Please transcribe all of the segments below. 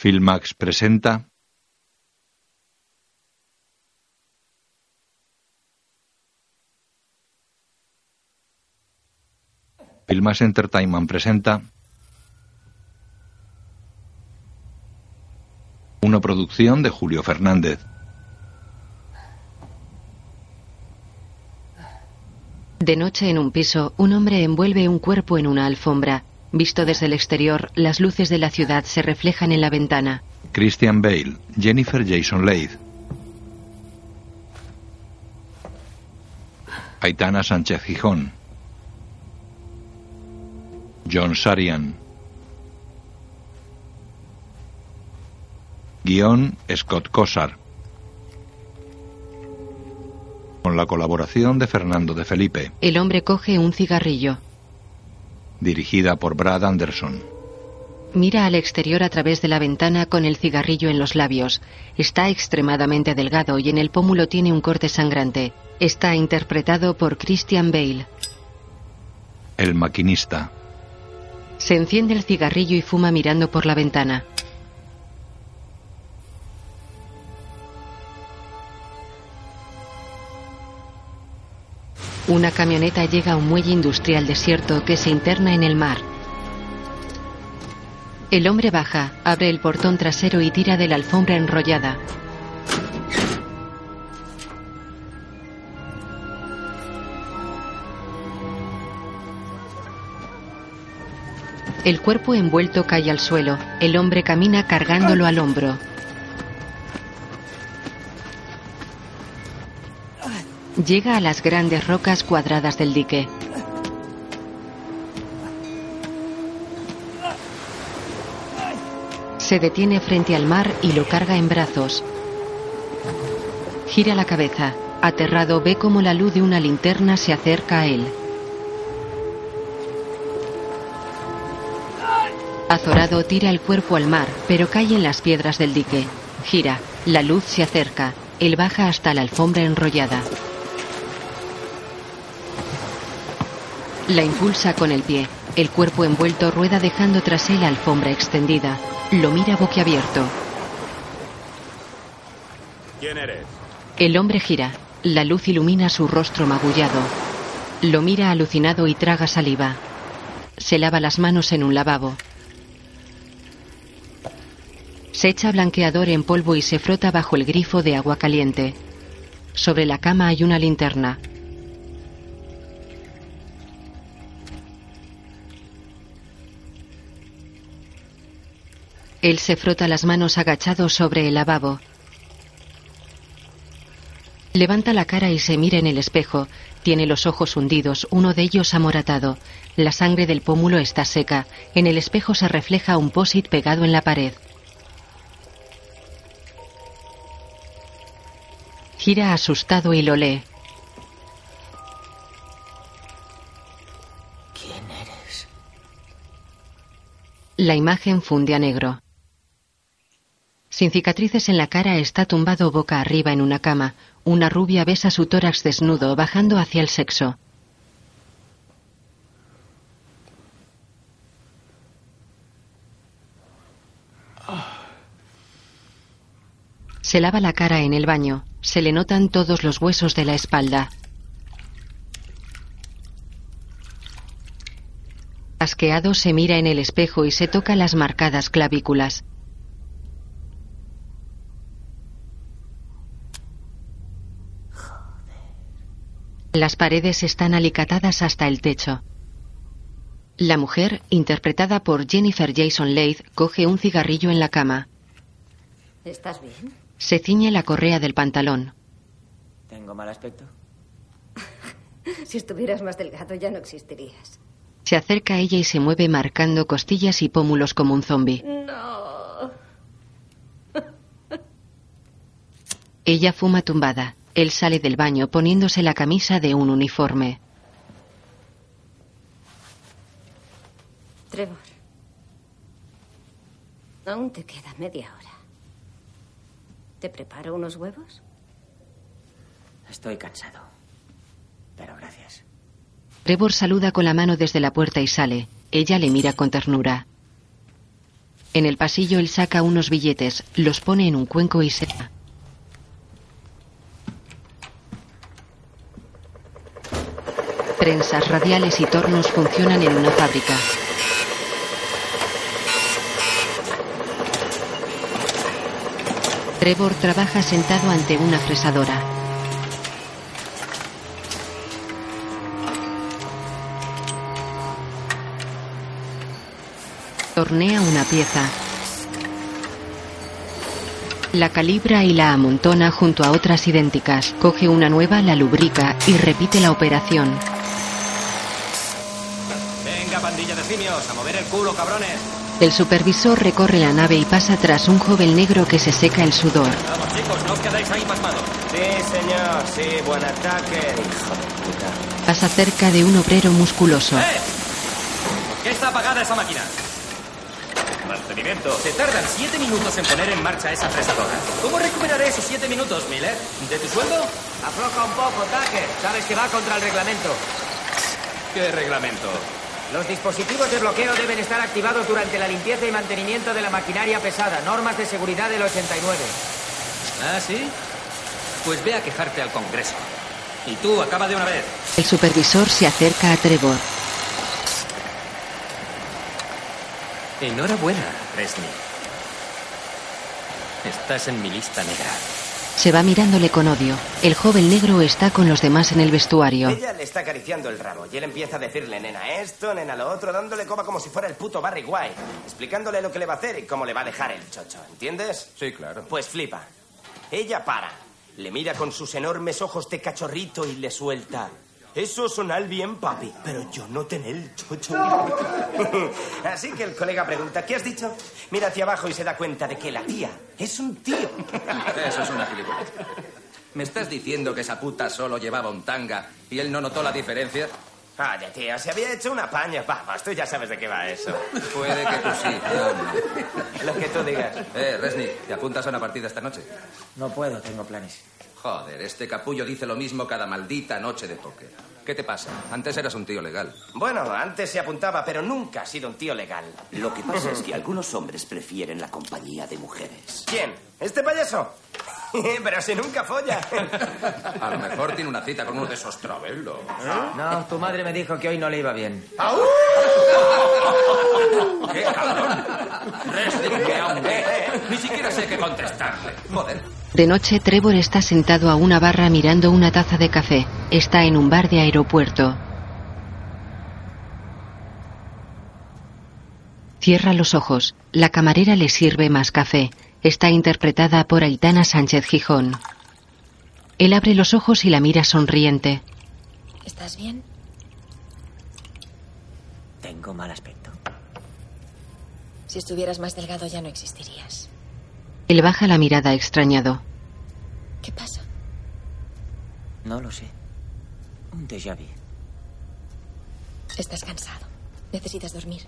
Filmax presenta Filmax Entertainment presenta una producción de Julio Fernández. De noche en un piso, un hombre envuelve un cuerpo en una alfombra. Visto desde el exterior, las luces de la ciudad se reflejan en la ventana. Christian Bale, Jennifer Jason Leigh. Aitana Sánchez Gijón. John Sarian. Guión Scott Cosar. Con la colaboración de Fernando de Felipe. El hombre coge un cigarrillo. Dirigida por Brad Anderson. Mira al exterior a través de la ventana con el cigarrillo en los labios. Está extremadamente delgado y en el pómulo tiene un corte sangrante. Está interpretado por Christian Bale. El maquinista. Se enciende el cigarrillo y fuma mirando por la ventana. Una camioneta llega a un muelle industrial desierto que se interna en el mar. El hombre baja, abre el portón trasero y tira de la alfombra enrollada. El cuerpo envuelto cae al suelo. El hombre camina cargándolo al hombro. Llega a las grandes rocas cuadradas del dique. Se detiene frente al mar y lo carga en brazos. Gira la cabeza. Aterrado ve cómo la luz de una linterna se acerca a él. Azorado tira el cuerpo al mar, pero cae en las piedras del dique. Gira. La luz se acerca. Él baja hasta la alfombra enrollada. La impulsa con el pie. El cuerpo envuelto rueda dejando tras él la alfombra extendida. Lo mira boquiabierto. ¿Quién eres? El hombre gira. La luz ilumina su rostro magullado. Lo mira alucinado y traga saliva. Se lava las manos en un lavabo. Se echa blanqueador en polvo y se frota bajo el grifo de agua caliente. Sobre la cama hay una linterna. Él se frota las manos agachado sobre el lavabo. Levanta la cara y se mira en el espejo. Tiene los ojos hundidos, uno de ellos amoratado. La sangre del pómulo está seca. En el espejo se refleja un posit pegado en la pared. Gira asustado y lo lee. ¿Quién eres? La imagen funde a negro. Sin cicatrices en la cara está tumbado boca arriba en una cama. Una rubia besa su tórax desnudo, bajando hacia el sexo. Se lava la cara en el baño. Se le notan todos los huesos de la espalda. Asqueado se mira en el espejo y se toca las marcadas clavículas. Las paredes están alicatadas hasta el techo. La mujer, interpretada por Jennifer Jason Leigh, coge un cigarrillo en la cama. ¿Estás bien? Se ciñe la correa del pantalón. ¿Tengo mal aspecto? Si estuvieras más delgado ya no existirías. Se acerca a ella y se mueve marcando costillas y pómulos como un zombi. No. Ella fuma tumbada. Él sale del baño poniéndose la camisa de un uniforme. Trevor. Aún te queda media hora. ¿Te preparo unos huevos? Estoy cansado. Pero gracias. Trevor saluda con la mano desde la puerta y sale. Ella le mira con ternura. En el pasillo él saca unos billetes, los pone en un cuenco y se va. Prensas radiales y tornos funcionan en una fábrica. Trevor trabaja sentado ante una fresadora. Tornea una pieza. La calibra y la amontona junto a otras idénticas. Coge una nueva, la lubrica y repite la operación. Venga, pandilla de simios, a mover el culo, cabrones. El supervisor recorre la nave y pasa tras un joven negro que se seca el sudor. Vamos, chicos, no os quedáis ahí pasmados. Sí, señor, sí, buen ataque, hijo de puta. Pasa cerca de un obrero musculoso. ¡Eh! ¿Por qué está apagada esa máquina? Mantenimiento. Se tardan siete minutos en poner en marcha esa fresadora. ¿Cómo recuperaré esos siete minutos, Miller? ¿De tu sueldo? Afloja un poco, Tucker. Sabes que va contra el reglamento. ¿Qué reglamento? Los dispositivos de bloqueo deben estar activados durante la limpieza y mantenimiento de la maquinaria pesada. Normas de seguridad del 89. ¿Ah, sí? Pues ve a quejarte al Congreso. Y tú, acaba de una vez. El supervisor se acerca a Trevor. Enhorabuena, Resnick. Estás en mi lista negra. Se va mirándole con odio. El joven negro está con los demás en el vestuario. Ella le está acariciando el rabo y él empieza a decirle nena esto, nena lo otro, dándole coba como si fuera el puto Barry White, explicándole lo que le va a hacer y cómo le va a dejar el chocho, ¿entiendes? Sí, claro. Pues flipa. Ella para, le mira con sus enormes ojos de cachorrito y le suelta. Eso sonar bien, papi, pero yo no tener el chocho. Así que el colega pregunta, ¿qué has dicho? Mira hacia abajo y se da cuenta de que la tía es un tío. Eso es una gilipollas. ¿Me estás diciendo que esa puta solo llevaba un tanga y él no notó la diferencia? Vaya, tía, se había hecho una paña. Vamos, tú ya sabes de qué va eso. Puede que tú sí, yo no. Lo que tú digas. Eh, Resnick, ¿te apuntas a una partida esta noche? No puedo, tengo planes. Joder, este capullo dice lo mismo cada maldita noche de póker. ¿Qué te pasa? Antes eras un tío legal. Bueno, antes se apuntaba, pero nunca ha sido un tío legal. Lo que pasa es que algunos hombres prefieren la compañía de mujeres. ¿Quién? ¿Este payaso? pero si nunca folla. A lo mejor tiene una cita con uno de esos travelos. No, tu madre me dijo que hoy no le iba bien. ¡Qué cabrón! Resnick, qué hombre. Ni siquiera sé qué contestarle. Joder. De noche, Trevor está sentado a una barra mirando una taza de café. Está en un bar de aeropuerto. Cierra los ojos. La camarera le sirve más café. Está interpretada por Aitana Sánchez Gijón. Él abre los ojos y la mira sonriente. ¿Estás bien? Tengo mal aspecto. Si estuvieras más delgado ya no existirías. Él baja la mirada extrañado. ¿Qué pasa? No lo sé. Un déjà vu. Estás cansado. Necesitas dormir.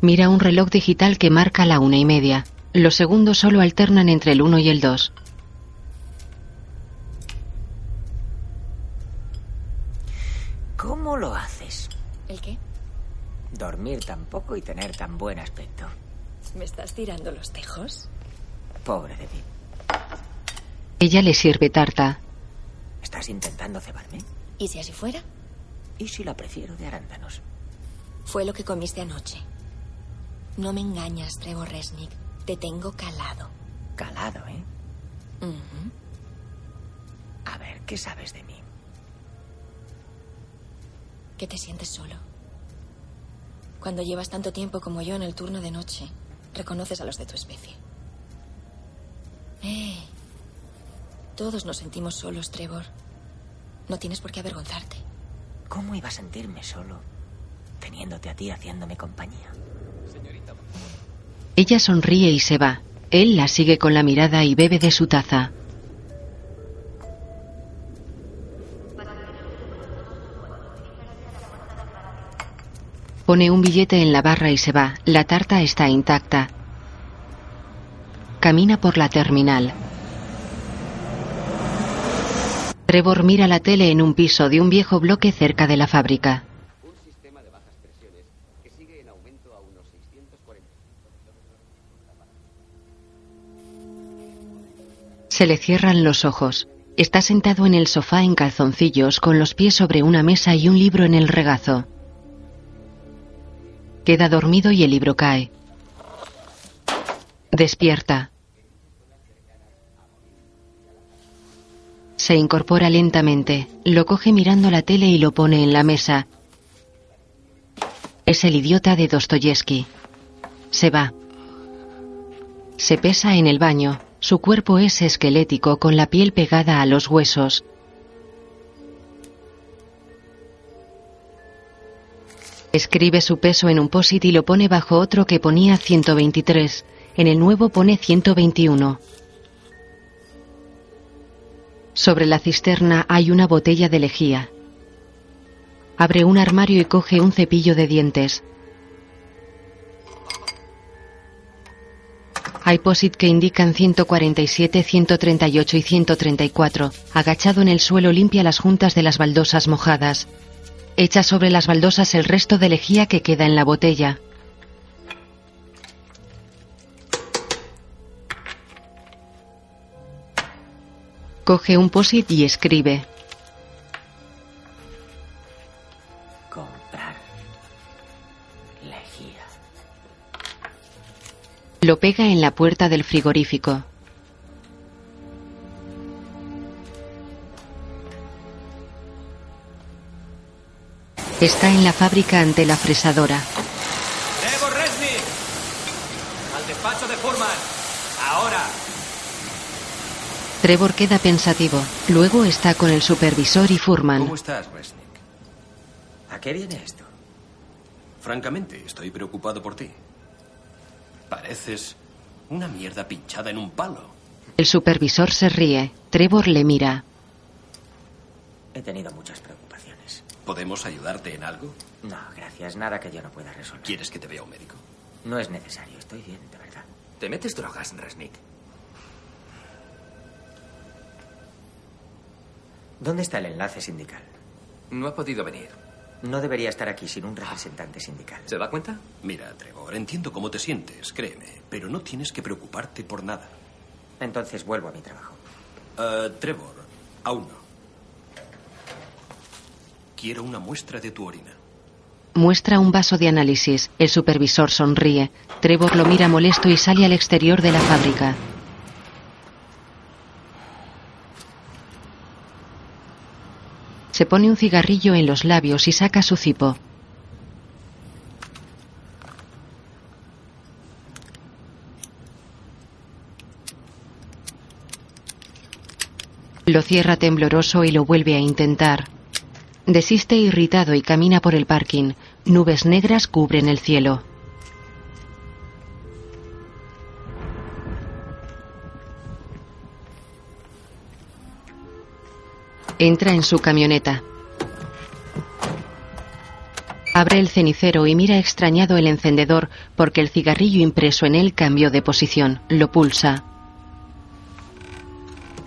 Mira un reloj digital que marca la una y media. Los segundos solo alternan entre el uno y el dos. ¿Cómo lo haces? ¿El qué? Dormir tan poco y tener tan buen aspecto. ¿Me estás tirando los tejos? Pobre de mí. Ella le sirve tarta. ¿Estás intentando cebarme? ¿Y si así fuera? ¿Y si la prefiero de arándanos? Fue lo que comiste anoche. No me engañas, Trevor Resnick. Te tengo calado. Calado, ¿eh? A ver, ¿qué sabes de mí? Que te sientes solo. Cuando llevas tanto tiempo como yo en el turno de noche, reconoces a los de tu especie. Eh. Todos nos sentimos solos, Trevor. No tienes por qué avergonzarte. ¿Cómo iba a sentirme solo teniéndote a ti haciéndome compañía? Ella sonríe y se va. Él la sigue con la mirada y bebe de su taza. Pone un billete en la barra y se va. La tarta está intacta. Camina por la terminal. Trevor mira la tele en un piso de un viejo bloque cerca de la fábrica. Se le cierran los ojos. Está sentado en el sofá en calzoncillos con los pies sobre una mesa y un libro en el regazo. Queda dormido y el libro cae. Despierta. Se incorpora lentamente, lo coge mirando la tele y lo pone en la mesa. Es el idiota de Dostoyevsky. Se va. Se pesa en el baño. Su cuerpo es esquelético con la piel pegada a los huesos. Escribe su peso en un posit y lo pone bajo otro que ponía 123. En el nuevo pone 121. Sobre la cisterna hay una botella de lejía. Abre un armario y coge un cepillo de dientes. Hay posit que indican 147, 138 y 134. Agachado en el suelo limpia las juntas de las baldosas mojadas. Echa sobre las baldosas el resto de lejía que queda en la botella. Coge un posit y escribe. Lo pega en la puerta del frigorífico. Está en la fábrica ante la fresadora. ¡Trevor Resnick! ¡Al despacho de Furman! ¡Ahora! Trevor queda pensativo. Luego está con el supervisor y Furman. ¿Cómo estás, Resnick? ¿A qué viene esto? Francamente, estoy preocupado por ti. Pareces una mierda pinchada en un palo. El supervisor se ríe. Trevor le mira. He tenido muchas preocupaciones. ¿Podemos ayudarte en algo? No, gracias. Nada que yo no pueda resolver. ¿Quieres que te vea un médico? No es necesario. Estoy bien, de verdad. ¿Te metes drogas, Resnick? ¿Dónde está el enlace sindical? No ha podido venir. No debería estar aquí sin un representante sindical. ¿Se da cuenta? Mira, Trevor, entiendo cómo te sientes, créeme, pero no tienes que preocuparte por nada. Entonces vuelvo a mi trabajo. Eh, Trevor, aún no. Quiero una muestra de tu orina. Muestra un vaso de análisis. El supervisor sonríe. Trevor lo mira molesto y sale al exterior de la fábrica. Se pone un cigarrillo en los labios y saca su cipo. Lo cierra tembloroso y lo vuelve a intentar. Desiste irritado y camina por el parking. Nubes negras cubren el cielo. Entra en su camioneta. Abre el cenicero y mira extrañado el encendedor porque el cigarrillo impreso en él cambió de posición. Lo pulsa.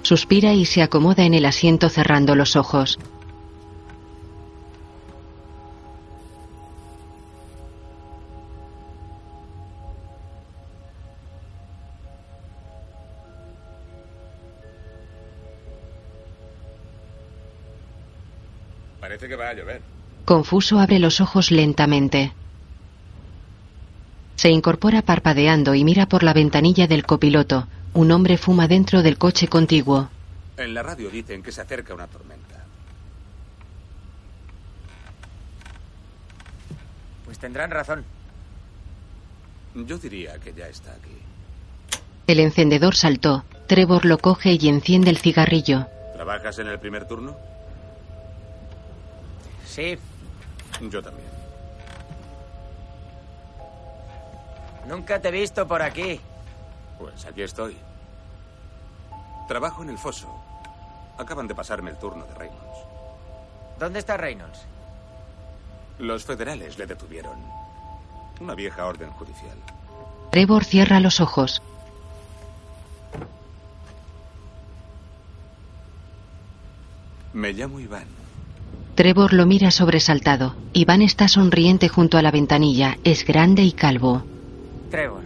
Suspira y se acomoda en el asiento cerrando los ojos. Que va a llover. Confuso abre los ojos lentamente. Se incorpora parpadeando y mira por la ventanilla del copiloto. Un hombre fuma dentro del coche contiguo. En la radio dicen que se acerca una tormenta. Pues tendrán razón. Yo diría que ya está aquí. El encendedor saltó. Trevor lo coge y enciende el cigarrillo. ¿Trabajas en el primer turno? Sí. Yo también. Nunca te he visto por aquí. Pues aquí estoy. Trabajo en el foso. Acaban de pasarme el turno de Reynolds. ¿Dónde está Reynolds? Los federales le detuvieron. Una vieja orden judicial. Trevor cierra los ojos. Me llamo Iván. Trevor lo mira sobresaltado. Iván está sonriente junto a la ventanilla. Es grande y calvo. Trevor.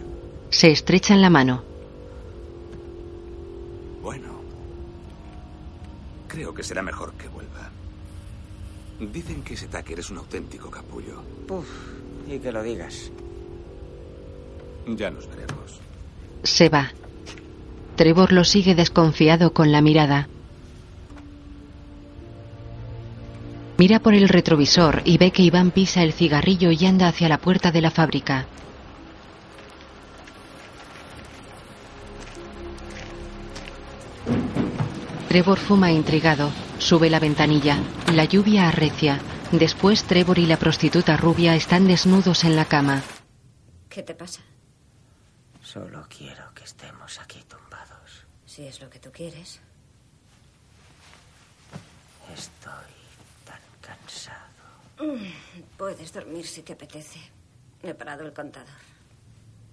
Se estrechan la mano. Bueno, Creo que será mejor que vuelva. Dicen que ese Tucker es un auténtico capullo. Uf, y que lo digas. Ya nos veremos. Se va. Trevor lo sigue desconfiado con la mirada. Mira por el retrovisor y ve que Iván pisa el cigarrillo y anda hacia la puerta de la fábrica. Trevor fuma intrigado. Sube la ventanilla. La lluvia arrecia. Después Trevor y la prostituta rubia están desnudos en la cama. ¿Qué te pasa? Solo quiero que estemos aquí tumbados. Si es lo que tú quieres. Estoy cansado. Mm, Puedes dormir si te apetece. He parado el contador.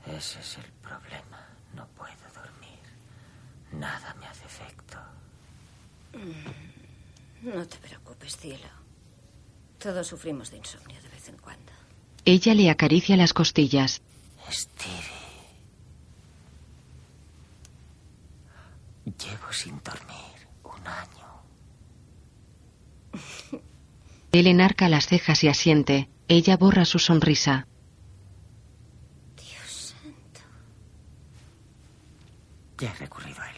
Ese es el problema. No puedo dormir. Nada me hace efecto. Mm, No te preocupes, cielo. Todos sufrimos de insomnio de vez en cuando. Ella le acaricia las costillas. Stevie. Llevo sin dormir un año. Él enarca las cejas y asiente. Ella borra su sonrisa. Dios santo. Ya he recurrido a él.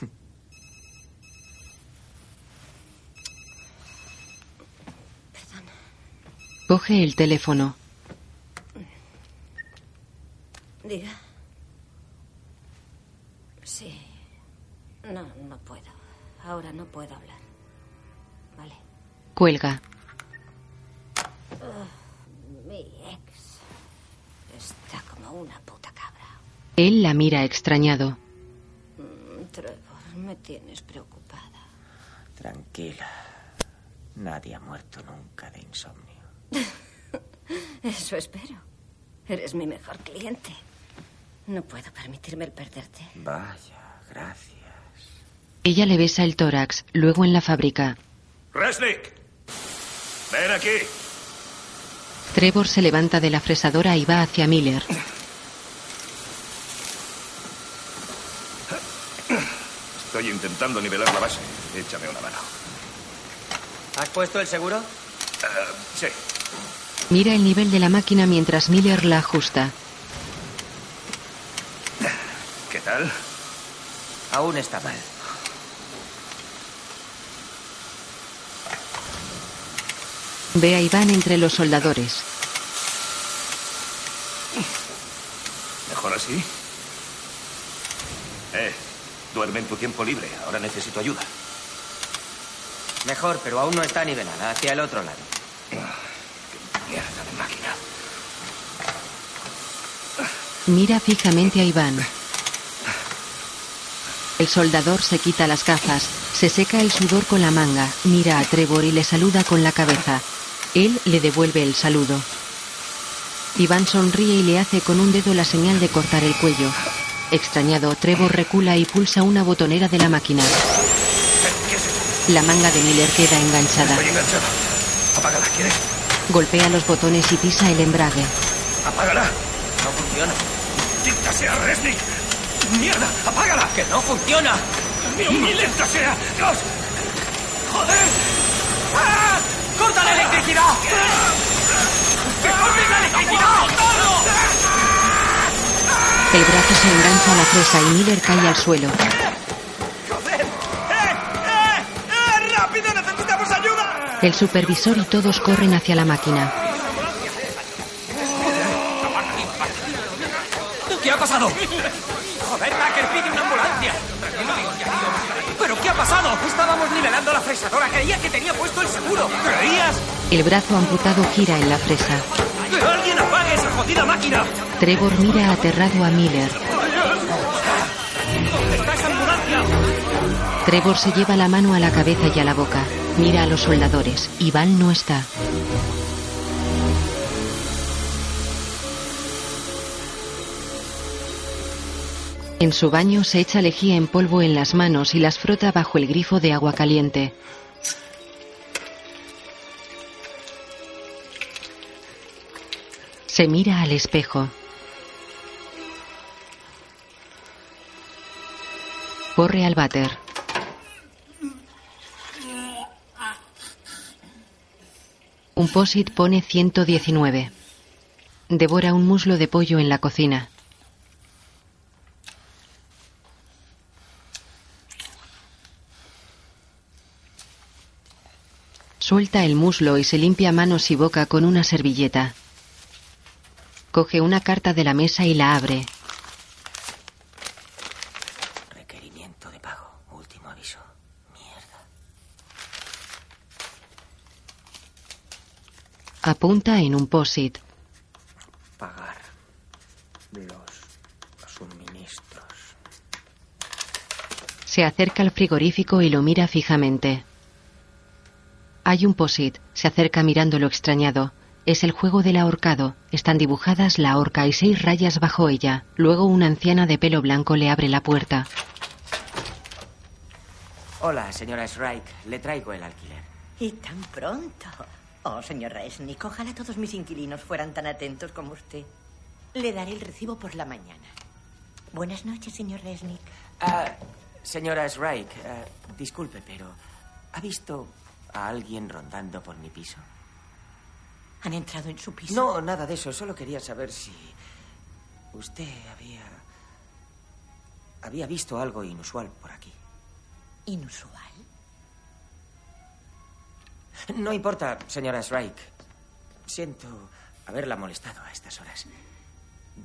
Perdona. Coge el teléfono. Diga. Sí. No, no puedo. Ahora no puedo hablar. Cuelga. Mi ex está como una puta cabra. Él la mira extrañado. Mm, Trevor, me tienes preocupada. Tranquila. Nadie ha muerto nunca de insomnio. Eso espero. Eres mi mejor cliente. No puedo permitirme el perderte. Vaya, gracias. Ella le besa el tórax, luego en la fábrica. ¡Resnick! ¡Ven aquí! Trevor se levanta de la fresadora y va hacia Miller. Estoy intentando nivelar la base. Échame una mano. ¿Has puesto el seguro? Eh, sí. Mira el nivel de la máquina mientras Miller la ajusta. ¿Qué tal? Aún está mal. Ve a Iván entre los soldadores. ¿Mejor así? Eh, duerme en tu tiempo libre. Ahora necesito ayuda. Mejor, pero aún no está nivelada. Hacia el otro lado. Mierda de máquina. Mira fijamente a Iván. El soldador se quita las gafas, se seca el sudor con la manga, mira a Trevor y le saluda con la cabeza. Él le devuelve el saludo. Iván sonríe y le hace con un dedo la señal de cortar el cuello. Extrañado, Trevor recula y pulsa una botonera de la máquina. La manga de Miller queda enganchada. Apágala, ¿quieres? Golpea los botones y pisa el embrague. Apágala. No funciona. ¡Dicta sea, Resnick! ¡Mierda! ¡Apágala! ¡Que no funciona! ¡Dios mío, lenta sea! ¡Dios! ¡Joder! ¡Ah! ¡Corta la electricidad! ¡Que cortes la electricidad! El brazo se engancha a la fresa y Miller cae al suelo. ¡Joder! ¡Eh! ¡Eh! ¡Eh! ¡Rápido! ¡Necesitamos ayuda! El supervisor y todos corren hacia la máquina. ¿Qué ha pasado? Fresadora. Creía que tenía puesto el seguro. ¿Creías? El brazo amputado gira en la fresa. ¡Que alguien apague esa jodida máquina! Trevor mira aterrado a Miller. ¿Dónde está esa ambulancia? Trevor se lleva la mano a la cabeza y a la boca. Mira a los soldadores. Iván no está. En su baño se echa lejía en polvo en las manos y las frota bajo el grifo de agua caliente. Se mira al espejo. Corre al váter. Un posit pone 119. Devora un muslo de pollo en la cocina. Suelta el muslo y se limpia manos y boca con una servilleta. Coge una carta de la mesa y la abre. Requerimiento de pago. Último aviso. Mierda. Apunta en un POSIT. Pagar los suministros. Se acerca al frigorífico y lo mira fijamente. Hay un POSIT. Se acerca mirándolo extrañado. Es el juego del ahorcado. Están dibujadas la horca y seis rayas bajo ella. Luego una anciana de pelo blanco le abre la puerta. Hola, señora Shrike. Le traigo el alquiler. Y tan pronto. Oh, señor Resnick, ojalá todos mis inquilinos fueran tan atentos como usted. Le daré el recibo por la mañana. Buenas noches, señor Resnick. Ah, señora Shrike, ah, disculpe, pero ¿ha visto a alguien rondando por mi piso? ¿Han entrado en su piso? No, nada de eso. Solo quería saber si usted había había visto algo inusual por aquí. ¿Inusual? No importa, señora Shrike. Siento haberla molestado a estas horas.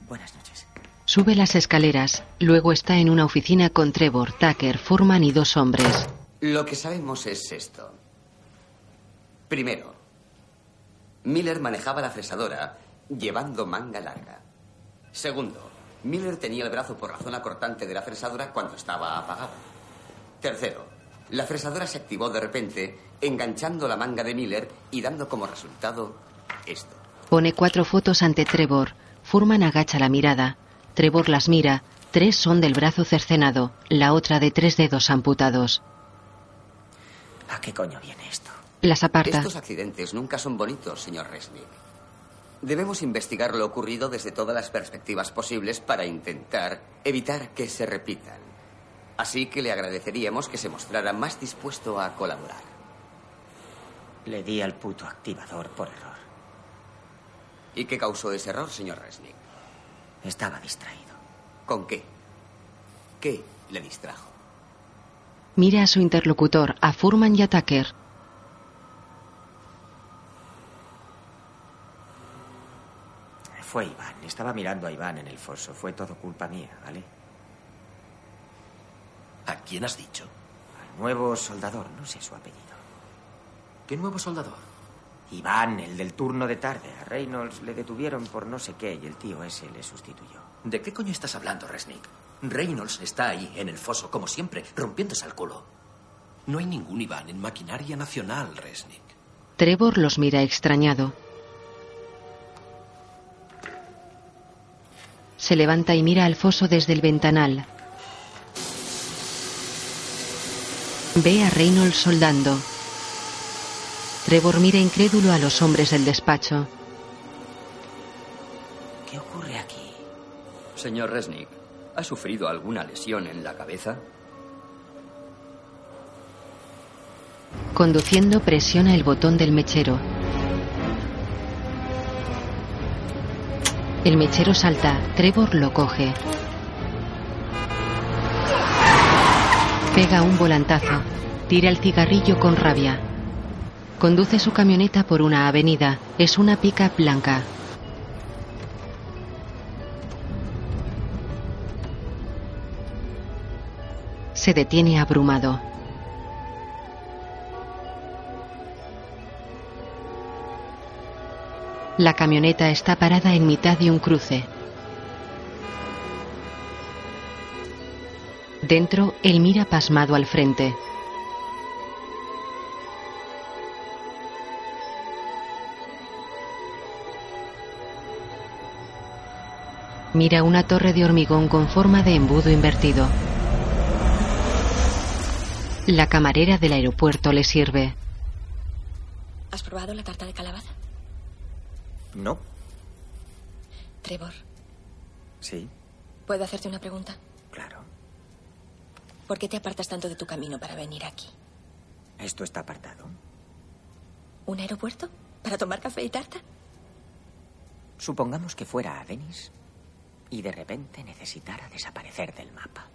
Buenas noches. Sube las escaleras. Luego está en una oficina con Trevor, Tucker, Furman y dos hombres. Lo que sabemos es esto. Primero, Miller manejaba la fresadora llevando manga larga. Segundo, Miller tenía el brazo por la zona cortante de la fresadora cuando estaba apagada. Tercero, la fresadora se activó de repente, enganchando la manga de Miller y dando como resultado esto. Pone cuatro fotos ante Trevor. Furman agacha la mirada. Trevor las mira. Tres son del brazo cercenado, la otra de tres dedos amputados. ¿A qué coño viene esto? Las aparta. Estos accidentes nunca son bonitos, señor Resnick. Debemos investigar lo ocurrido desde todas las perspectivas posibles para intentar evitar que se repitan. Así que le agradeceríamos que se mostrara más dispuesto a colaborar. Le di al puto activador por error. ¿Y qué causó ese error, señor Resnick? Estaba distraído. ¿Con qué? ¿Qué le distrajo? Mira a su interlocutor, a Furman y a Tucker. Fue Iván. Estaba mirando a Iván en el foso. Fue todo culpa mía, ¿vale? ¿A quién has dicho? Al nuevo soldador, no sé su apellido. ¿Qué nuevo soldador? Iván, el del turno de tarde. A Reynolds le detuvieron por no sé qué y el tío ese le sustituyó. ¿De qué coño estás hablando, Resnick? Reynolds está ahí, en el foso, como siempre, rompiéndose al culo. No hay ningún Iván en maquinaria nacional, Resnick. Trevor los mira extrañado. Se levanta y mira al foso desde el ventanal. Ve a Reynolds soldando. Trevor mira incrédulo a los hombres del despacho. ¿Qué ocurre aquí? Señor Resnick, ¿ha sufrido alguna lesión en la cabeza? Conduciendo presiona el botón del mechero. El mechero salta. Trevor lo coge. Pega un volantazo. Tira el cigarrillo con rabia. Conduce su camioneta por una avenida. Es una pica blanca. Se detiene abrumado. La camioneta está parada en mitad de un cruce. Dentro, él mira pasmado al frente. Mira una torre de hormigón con forma de embudo invertido. La camarera del aeropuerto le sirve. ¿Has probado la tarta de calabaza? No. Trevor, Sí, ¿puedo hacerte una pregunta? claro. ¿Por qué te apartas tanto de tu camino para venir aquí? Esto está apartado. ¿Un aeropuerto? ¿Para tomar café y tarta? Supongamos que fuera a Denis y de repente necesitara desaparecer del mapa.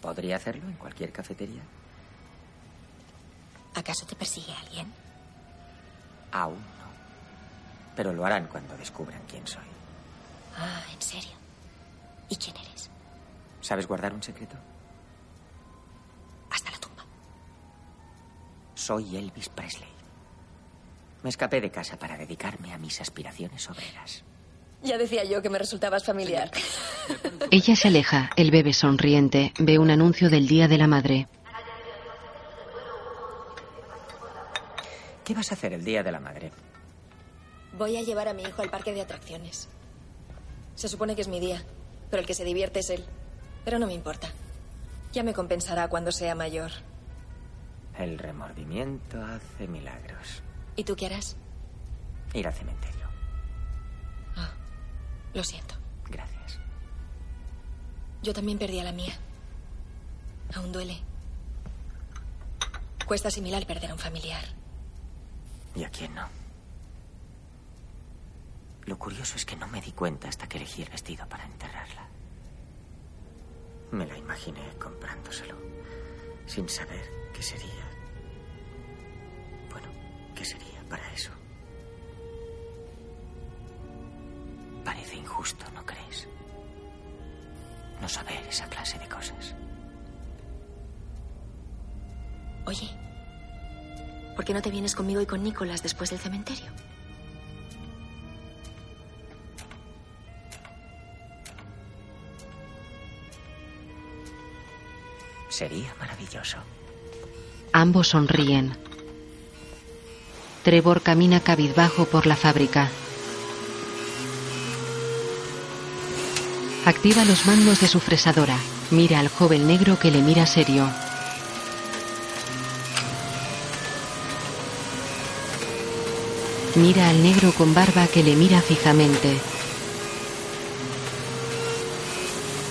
¿Podría hacerlo en cualquier cafetería? ¿Acaso te persigue alguien? Aún no. Pero lo harán cuando descubran quién soy. Ah, ¿en serio? ¿Y quién eres? ¿Sabes guardar un secreto? Hasta la tumba. Soy Elvis Presley. Me escapé de casa para dedicarme a mis aspiraciones obreras. Ya decía yo que me resultabas familiar. Ella se aleja. El bebé sonriente ve un anuncio del Día de la Madre. ¿Qué vas a hacer el Día de la Madre? Voy a llevar a mi hijo al parque de atracciones. Se supone que es mi día, pero el que se divierte es él. Pero no me importa. Ya me compensará cuando sea mayor. El remordimiento hace milagros. ¿Y tú qué harás? Ir al cementerio. Lo siento. Gracias. Yo también perdí a la mía. Aún duele. Cuesta similar perder a un familiar. ¿Y a quién no? Lo curioso es que no me di cuenta hasta que elegí el vestido para enterrarla. Me la imaginé comprándoselo, sin saber qué sería. Bueno, qué sería para eso. Parece injusto, ¿no crees? No saber esa clase de cosas. Oye, ¿por qué no te vienes conmigo y con Nicolás después del cementerio? Sería maravilloso. Ambos sonríen. Trevor camina cabizbajo por la fábrica. Activa los mandos de su fresadora. Mira al joven negro que le mira serio. Mira al negro con barba que le mira fijamente.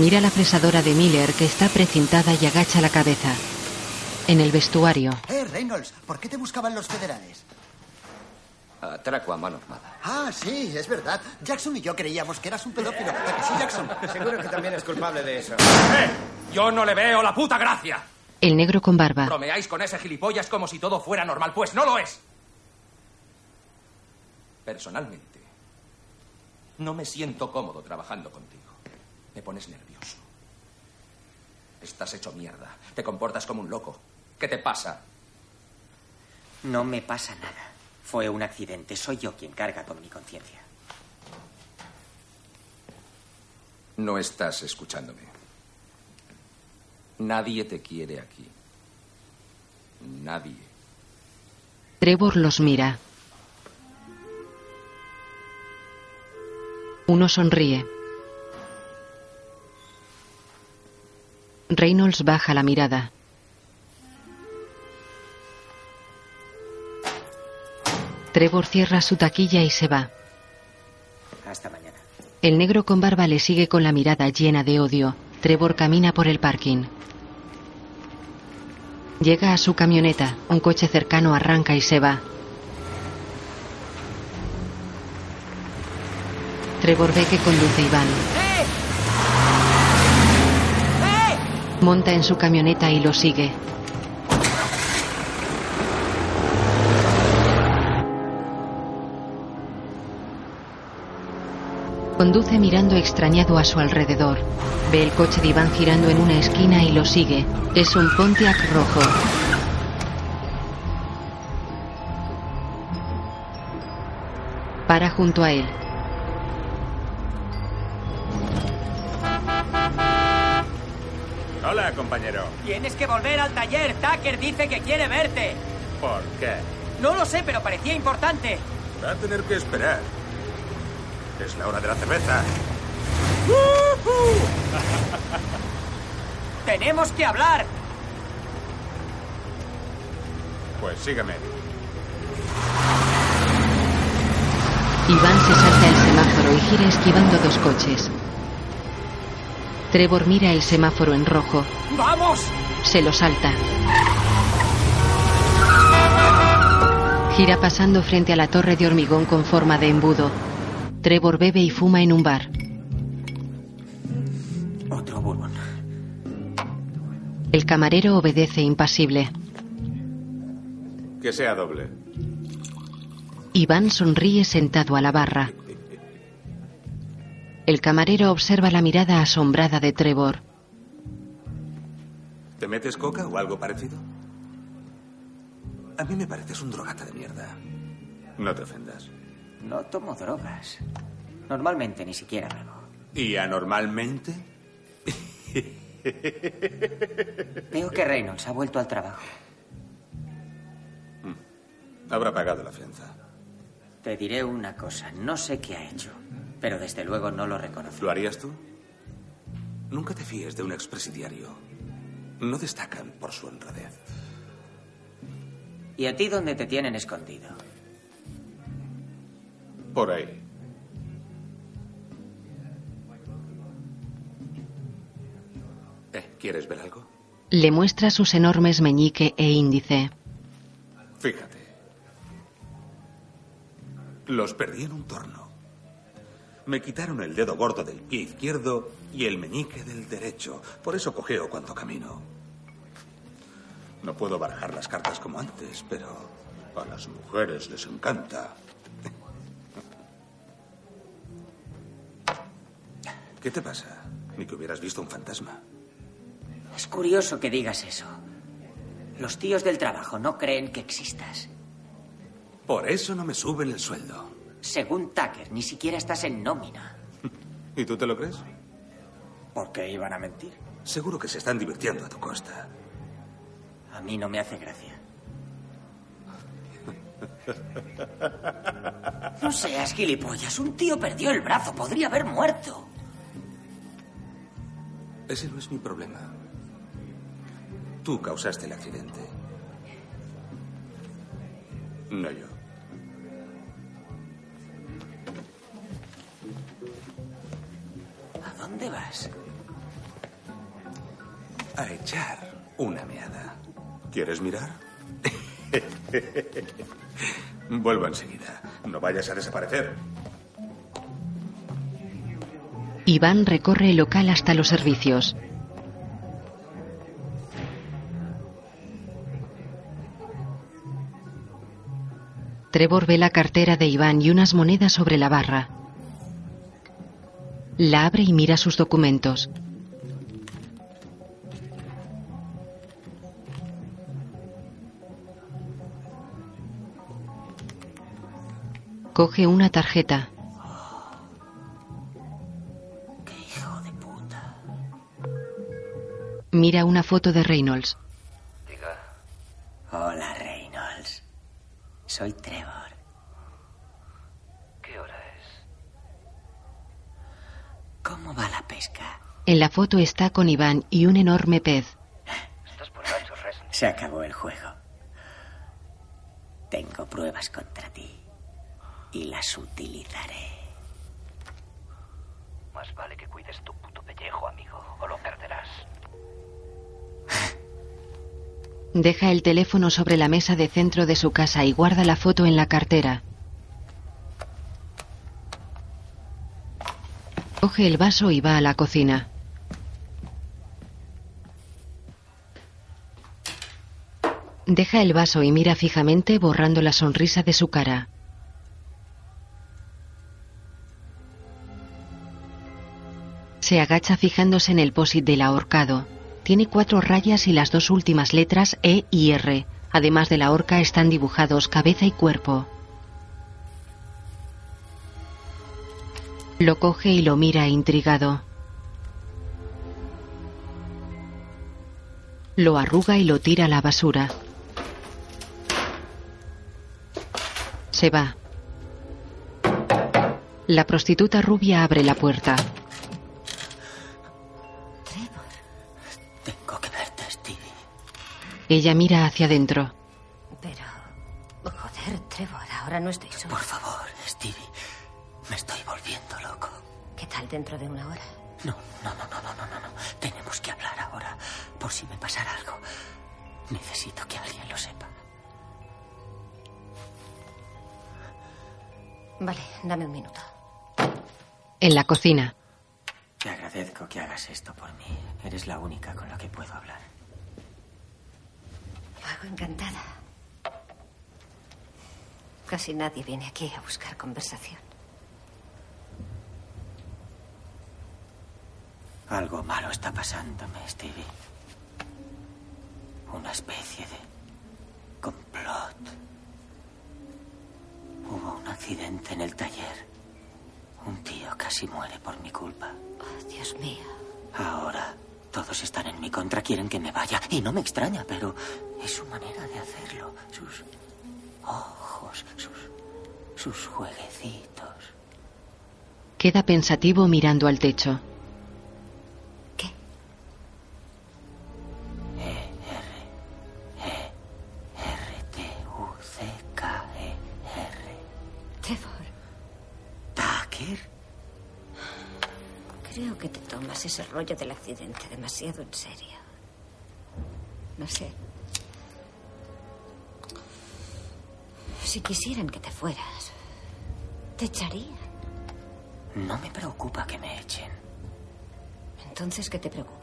Mira la fresadora de Miller que está precintada y agacha la cabeza. En el vestuario, Eh, Reynolds, ¿por qué te buscaban los federales? Atraco a mano armada. Ah, sí, es verdad. Jackson y yo creíamos que eras un pedófilo. ¿A que sí, Jackson? Seguro que también es culpable de eso. ¡Eh! Yo no le veo la puta gracia. el negro con barba. Bromeáis con ese gilipollas como si todo fuera normal. Pues no lo es. Personalmente, no me siento cómodo trabajando contigo. Me pones nervioso. Estás hecho mierda. Te comportas como un loco. ¿Qué te pasa? No me pasa nada. Fue un accidente. Soy yo quien carga con mi conciencia. No estás escuchándome. Nadie te quiere aquí. Nadie. Trevor los mira. Uno sonríe. Reynolds baja la mirada. Trevor cierra su taquilla y se va. Hasta mañana. El negro con barba le sigue con la mirada llena de odio. Trevor camina por el parking. Llega a su camioneta. Un coche cercano arranca y se va. Trevor ve que conduce Iván. Monta en su camioneta y lo sigue. Conduce mirando extrañado a su alrededor. Ve el coche de Iván girando en una esquina y lo sigue. Es un Pontiac rojo. Para junto a él. Hola, compañero. Tienes que volver al taller. Tucker dice que quiere verte. ¿Por qué? No lo sé, pero parecía importante. Va a tener que esperar. Es la hora de la cerveza. Tenemos que hablar. Pues sígame. Iván se salta el semáforo y gira esquivando dos coches. Trevor mira el semáforo en rojo. ¡Vamos! Se lo salta. Gira pasando frente a la torre de hormigón con forma de embudo. Trevor bebe y fuma en un bar. Otro bourbon. El camarero obedece impasible. Que sea doble. Iván sonríe sentado a la barra. El camarero observa la mirada asombrada de Trevor. ¿Te metes coca o algo parecido? A mí me pareces un drogata de mierda. No te ofendas. No tomo drogas. Normalmente ni siquiera bebo. ¿Y anormalmente? Veo que Reynolds ha vuelto al trabajo. Habrá pagado la fianza. Te diré una cosa. No sé qué ha hecho, pero desde luego no lo reconozco. ¿Lo harías tú? Nunca te fíes de un expresidiario. No destacan por su honradez. ¿Y a ti dónde te tienen escondido? Por ahí. Eh, ¿Quieres ver algo? Le muestra sus enormes meñique e índice. Fíjate. Los perdí en un torno. Me quitaron el dedo gordo del pie izquierdo y el meñique del derecho. Por eso cojeo cuando camino. No puedo barajar las cartas como antes, pero a las mujeres les encanta. ¿Qué te pasa? Ni que hubieras visto un fantasma. Es curioso que digas eso. Los tíos del trabajo no creen que existas. Por eso no me suben el sueldo. Según Tucker, ni siquiera estás en nómina. ¿Y tú te lo crees? ¿Por qué iban a mentir? Seguro que se están divirtiendo a tu costa. A mí no me hace gracia. No seas gilipollas. Un tío perdió el brazo. Podría haber muerto. Ese no es mi problema. Tú causaste el accidente. No yo. Dónde vas? A echar una meada. ¿Quieres mirar? Vuelvo enseguida. No vayas a desaparecer. Iván recorre el local hasta los servicios. Trevor ve la cartera de Iván y unas monedas sobre la barra. La abre y mira sus documentos. Coge una tarjeta. ¡Qué hijo de puta! Mira una foto de Reynolds. Hola, Reynolds. Soy Trevor. ¿Qué hora es? ¿Cómo va la pesca? En la foto está con Iván y un enorme pez. Se acabó el juego. Tengo pruebas contra ti. Y las utilizaré. Más vale que cuides tu puto pellejo, amigo, o lo perderás. Deja el teléfono sobre la mesa de centro de su casa y guarda la foto en la cartera. Coge el vaso y va a la cocina. Deja el vaso y mira fijamente borrando la sonrisa de su cara. Se agacha fijándose en el posit del ahorcado. Tiene cuatro rayas y las dos últimas letras E y R. Además de la horca están dibujados cabeza y cuerpo. Lo coge y lo mira intrigado. Lo arruga y lo tira a la basura. Se va. La prostituta rubia abre la puerta. Tengo que verte, Stevie. Ella mira hacia adentro. Pero... Joder, Trevor, ahora no estoy solo. Por favor, ¿Qué tal dentro de una hora? No, no, no, no, no, no, no, no. Tenemos que hablar ahora. Por si me pasara algo. Necesito que alguien lo sepa. Vale, dame un minuto. En la cocina. Te agradezco que hagas esto por mí. Eres la única con la que puedo hablar. Lo hago encantada. Casi nadie viene aquí a buscar conversación. Algo malo está pasándome, Stevie. Una especie de complot. Hubo un accidente en el taller. Un tío casi muere por mi culpa. Oh, Dios mío. Ahora todos están en mi contra, quieren que me vaya. Y no me extraña, pero es su manera de hacerlo. Sus ojos, sus, sus jueguecitos. Queda pensativo mirando al techo. Creo que te tomas ese rollo del accidente demasiado en serio. No sé. Si quisieran que te fueras, te echarían. No me preocupa que me echen. Entonces, ¿qué te preocupa?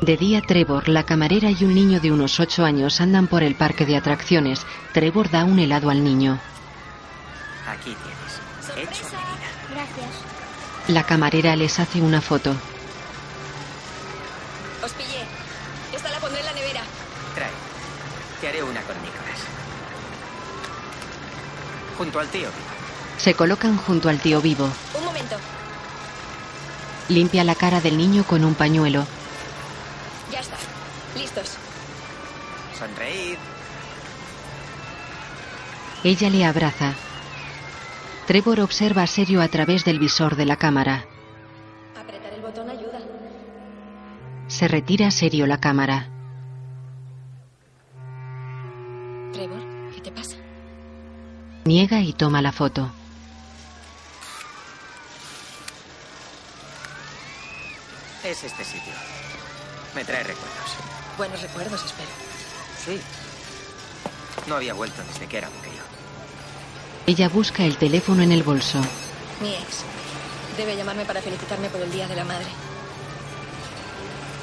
De día, Trevor, la camarera y un niño de unos ocho años andan por el parque de atracciones. Trevor da un helado al niño. Aquí tienes. Hecho. Gracias. La camarera les hace una foto. Os pillé. Esta la pondré en la nevera. Trae. Te haré una con Nicolás. Junto al tío. Se colocan junto al tío vivo. Un momento. Limpia la cara del niño con un pañuelo. Ya está. Listos. Sonreír. Ella le abraza. Trevor observa serio a través del visor de la cámara. Apretar el botón ayuda. Se retira serio la cámara. Trevor, ¿qué te pasa? Niega y toma la foto. Es este sitio. Me trae recuerdos. Buenos recuerdos, espero. Sí. No había vuelto desde que era un crío. Ella busca el teléfono en el bolso. Mi ex. Debe llamarme para felicitarme por el Día de la Madre.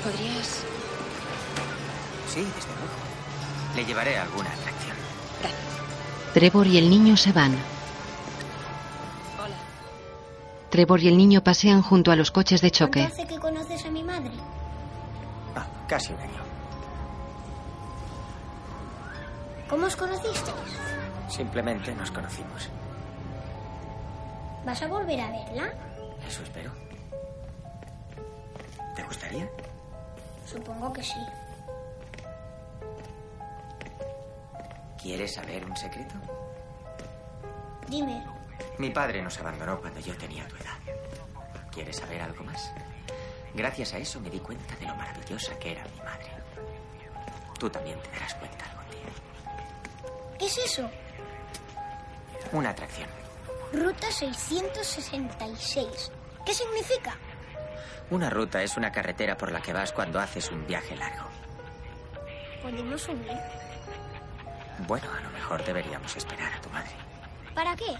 ¿Podrías...? Sí, desde luego. Le llevaré a alguna atracción. Trevor y el niño se van. Hola. Trevor y el niño pasean junto a los coches de choque. ¿Cuánto hace que conoces a mi madre? Ah, casi un año. ¿Cómo os conocisteis? Simplemente nos conocimos. ¿Vas a volver a verla? Eso espero. ¿Te gustaría? Supongo que sí. ¿Quieres saber un secreto? Dime, Mi padre nos abandonó cuando yo tenía tu edad. ¿Quieres saber algo más? Gracias a eso me di cuenta de lo maravillosa que era mi madre. Tú también te darás cuenta día. ¿Qué es eso? Una atracción. Ruta 666. ¿Qué significa? Una ruta es una carretera por la que vas cuando haces un viaje largo. ¿Podemos unir? Bueno, a lo mejor deberíamos esperar a tu madre. ¿Para qué?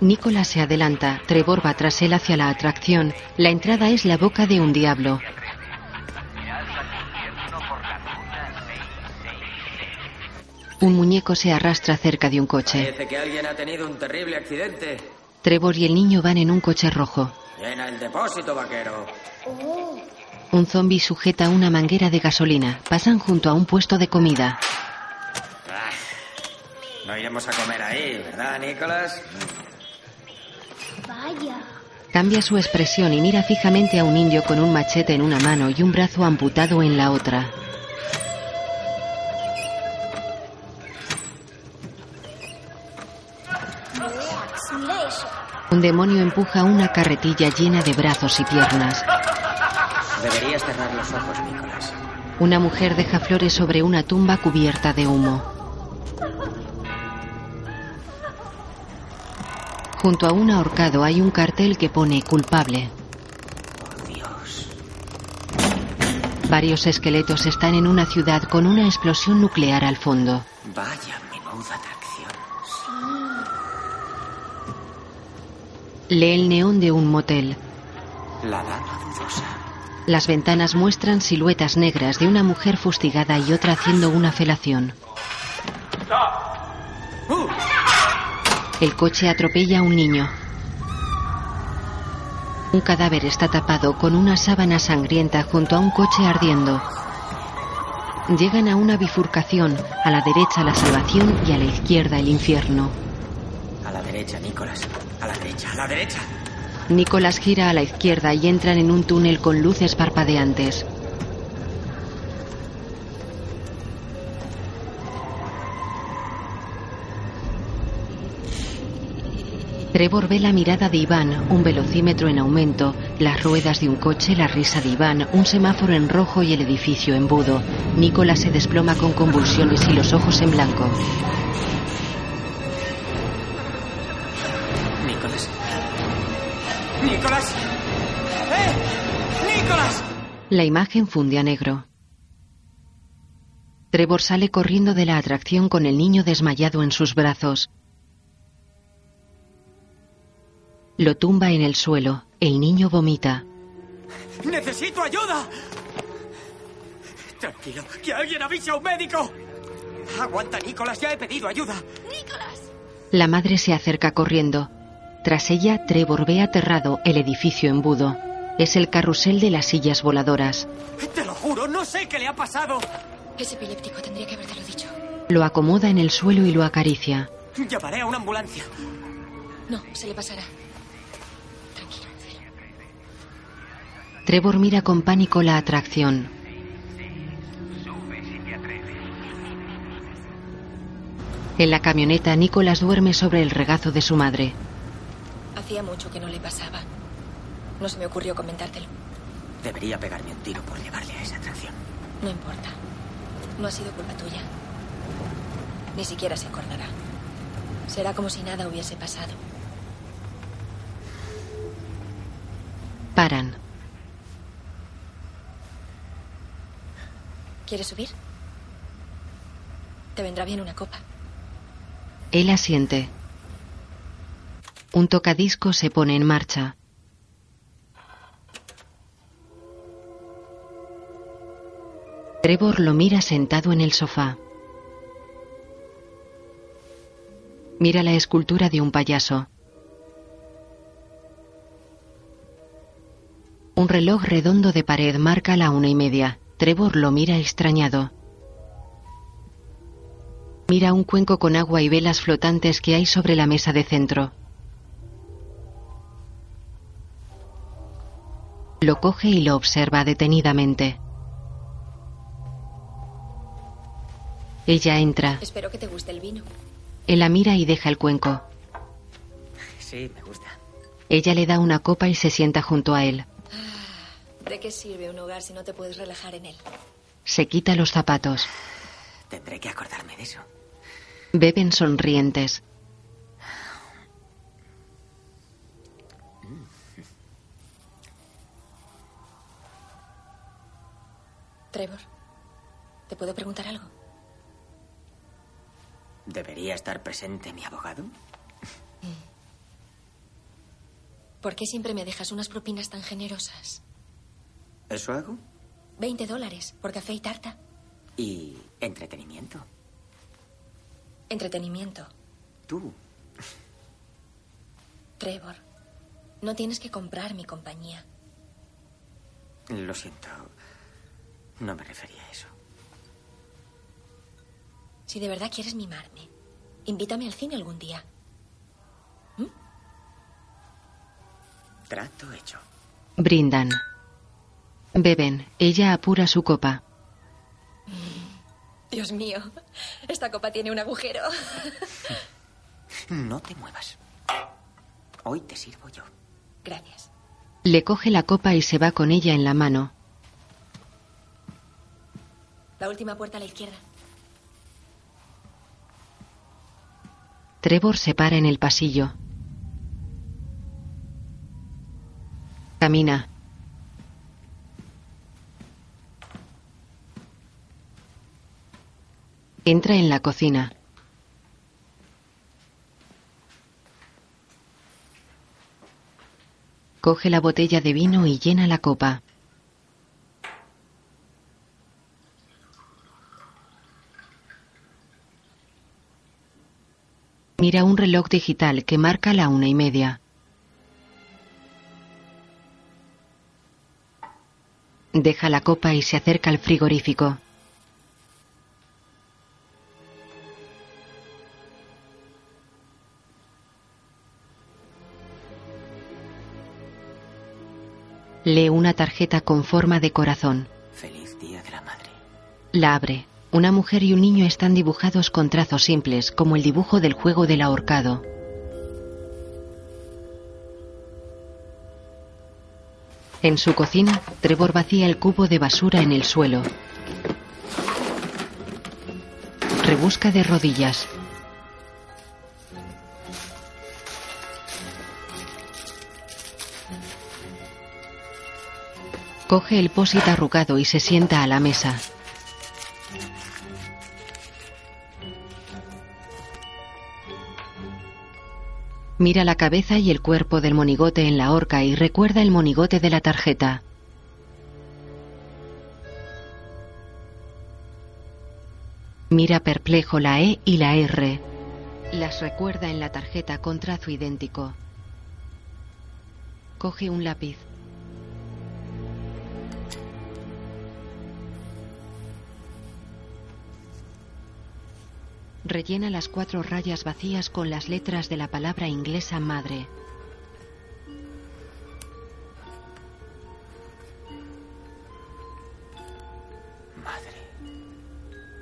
Nicolas se adelanta. Trevor va tras él hacia la atracción. La entrada es la boca de un diablo. Un muñeco se arrastra cerca de un coche. Parece que alguien ha tenido un terrible accidente. Trevor y el niño van en un coche rojo. Llena el depósito, vaquero. Oh, Un zombi sujeta una manguera de gasolina. Pasan junto a un puesto de comida. Ah, no iremos a comer ahí, ¿verdad, Nicolás? vaya. Cambia su expresión y mira fijamente a un indio con un machete en una mano y un brazo amputado en la otra. Demonio empuja una carretilla llena de brazos y piernas. Deberías cerrar los ojos, Nicolás. Una mujer deja flores sobre una tumba cubierta de humo. Junto a un ahorcado hay un cartel que pone culpable. Oh, Dios. Varios esqueletos están en una ciudad con una explosión nuclear al fondo. Vaya menuda Lee el neón de un motel. La dama dudosa. Las ventanas muestran siluetas negras de una mujer fustigada y otra haciendo una felación. El coche atropella a un niño. Un cadáver está tapado con una sábana sangrienta junto a un coche ardiendo. Llegan a una bifurcación, a la derecha la salvación y a la izquierda el infierno. A la derecha, Nicolás. A la derecha, a la derecha. Nicolás gira a la izquierda y entran en un túnel con luces parpadeantes. Trevor ve la mirada de Iván, un velocímetro en aumento, las ruedas de un coche, la risa de Iván, un semáforo en rojo y el edificio embudo. Nicolás se desploma con convulsiones y los ojos en blanco. ¡Nicolás! ¡Eh! ¡Nicolás! La imagen funde a negro. Trevor sale corriendo de la atracción con el niño desmayado en sus brazos. Lo tumba en el suelo. El niño vomita. ¡Necesito ayuda! Tranquilo, que alguien avise a un médico. Aguanta, Nicolás, ya he pedido ayuda. ¡Nicolás! La madre se acerca corriendo. Tras ella, Trevor ve aterrado el edificio embudo. Es el carrusel de las sillas voladoras. Te lo juro, no sé qué le ha pasado. Es epiléptico, tendría que habértelo dicho. Lo acomoda en el suelo y lo acaricia. Llamaré a una ambulancia. No, se le pasará. Trevor mira con pánico la atracción. En la camioneta, Nicholas duerme sobre el regazo de su madre. Hacía mucho que no le pasaba. No se me ocurrió comentártelo. Debería pegarme un tiro por llevarle a esa atracción. No importa. No ha sido culpa tuya. Ni siquiera se acordará. Será como si nada hubiese pasado. Paran. ¿Quieres subir? Te vendrá bien una copa. Él asiente. Un tocadisco se pone en marcha. Trevor lo mira sentado en el sofá. Mira la escultura de un payaso. Un reloj redondo de pared marca la una y media. Trevor lo mira extrañado. Mira un cuenco con agua y velas flotantes que hay sobre la mesa de centro. Lo coge y lo observa detenidamente. Ella entra. Espero que te guste el vino. Él la mira y deja el cuenco. Sí, me gusta. Ella le da una copa y se sienta junto a él. ¿De qué sirve un hogar si no te puedes relajar en él? Se quita los zapatos. Tendré que acordarme de eso. Beben sonrientes. Trevor, ¿te puedo preguntar algo? ¿Debería estar presente mi abogado? ¿Por qué siempre me dejas unas propinas tan generosas? ¿Eso hago? 20 dólares por café y tarta. Y entretenimiento. Entretenimiento. Tú. Trevor, no tienes que comprar mi compañía. Lo siento. No me refería a eso. Si de verdad quieres mimarme, invítame al cine algún día. Trato hecho. Brindan. Beben. Ella apura su copa. Dios mío, esta copa tiene un agujero. No te muevas. Hoy te sirvo yo. Gracias. Le coge la copa y se va con ella en la mano. La última puerta a la izquierda. Trevor se para en el pasillo. Camina. Entra en la cocina. Coge la botella de vino y llena la copa. Mira un reloj digital que marca la una y media. Deja la copa y se acerca al frigorífico. Lee una tarjeta con forma de corazón. Feliz Día de la Madre. La abre. Una mujer y un niño están dibujados con trazos simples, como el dibujo del juego del ahorcado. En su cocina, Trevor vacía el cubo de basura en el suelo. Rebusca de rodillas. Coge el pósit arrugado y se sienta a la mesa. Mira la cabeza y el cuerpo del monigote en la horca y recuerda el monigote de la tarjeta. Mira perplejo la E y la R. Las recuerda en la tarjeta con trazo idéntico. Coge un lápiz. Rellena las cuatro rayas vacías con las letras de la palabra inglesa madre.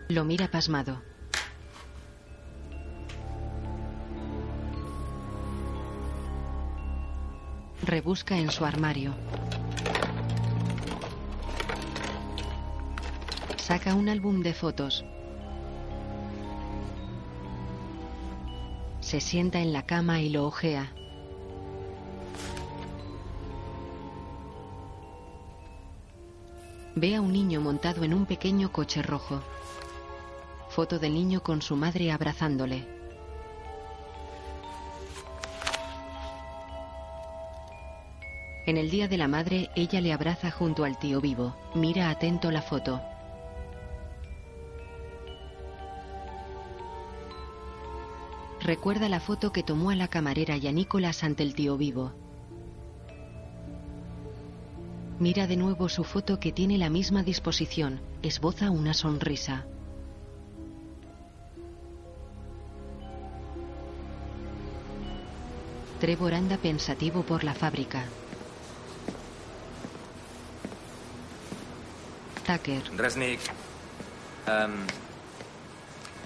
Lo mira pasmado. Rebusca en su armario. Saca un álbum de fotos. Se sienta en la cama y lo ojea. Ve a un niño montado en un pequeño coche rojo. Foto del niño con su madre abrazándole. En el día de la madre, ella le abraza junto al tío vivo. Mira atento la foto. Recuerda la foto que tomó a la camarera y a Nicolás ante el tío vivo. Mira de nuevo su foto que tiene la misma disposición. Esboza una sonrisa. Trevor anda pensativo por la fábrica. Tucker. Resnick. em,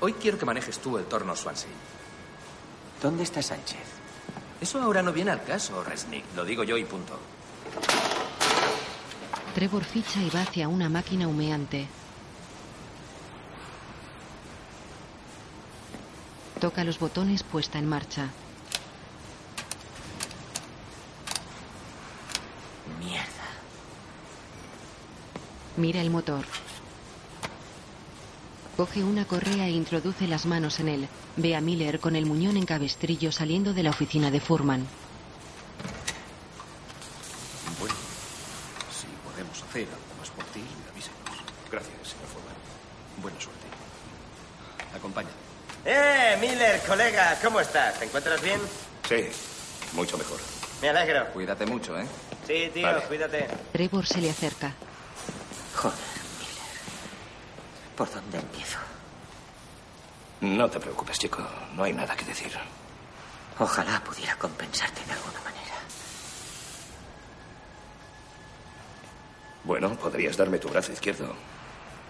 hoy quiero que manejes tú el torno Swansea. ¿Dónde está Sánchez? Eso ahora no viene al caso, Resnick. Lo digo yo y punto. Trevor ficha y va hacia una máquina humeante. Toca los botones puesta en marcha. Mierda. Mira el motor. Coge una correa e introduce las manos en él. Ve a Miller con el muñón en cabestrillo saliendo de la oficina de Furman. Bueno, si podemos hacer algo más por ti, avísenos. Gracias, señor Foreman. Buena suerte. Acompaña. ¡Eh, Miller, colega! ¿Cómo estás? ¿Te encuentras bien? Sí, mucho mejor. Me alegro. Cuídate mucho, ¿eh? Sí, tío, Vale. cuídate. Trevor se le acerca. Joder, Miller. ¿Por dónde? No te preocupes, chico. No hay nada que decir. Ojalá pudiera compensarte de alguna manera. Bueno, podrías darme tu brazo izquierdo.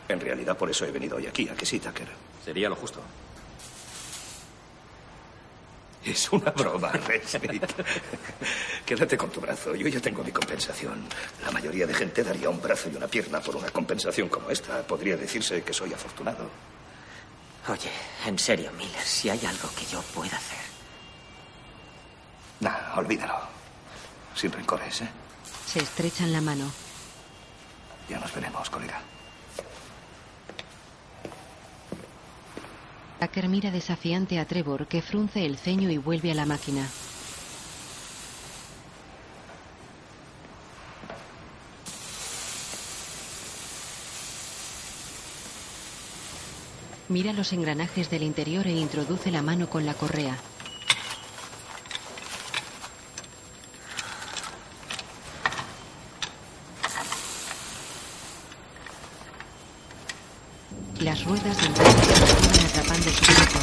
En realidad, por eso he venido hoy aquí, a que sí, Tucker. Sería lo justo. Es una broma, Resnick. Quédate con tu brazo. Yo ya tengo mi compensación. La mayoría de gente daría un brazo y una pierna por una compensación como esta. Podría decirse que soy afortunado. Oye, en serio, Miller, si hay algo que yo pueda hacer. Nah, olvídalo. Sin rencores, ¿eh? Se estrechan la mano. Ya nos veremos, colega. Tucker mira desafiante a Trevor, que frunce el ceño y vuelve a la máquina. Mira los engranajes del interior e introduce la mano con la correa. Las ruedas del tren se activan atrapando su cuerpo.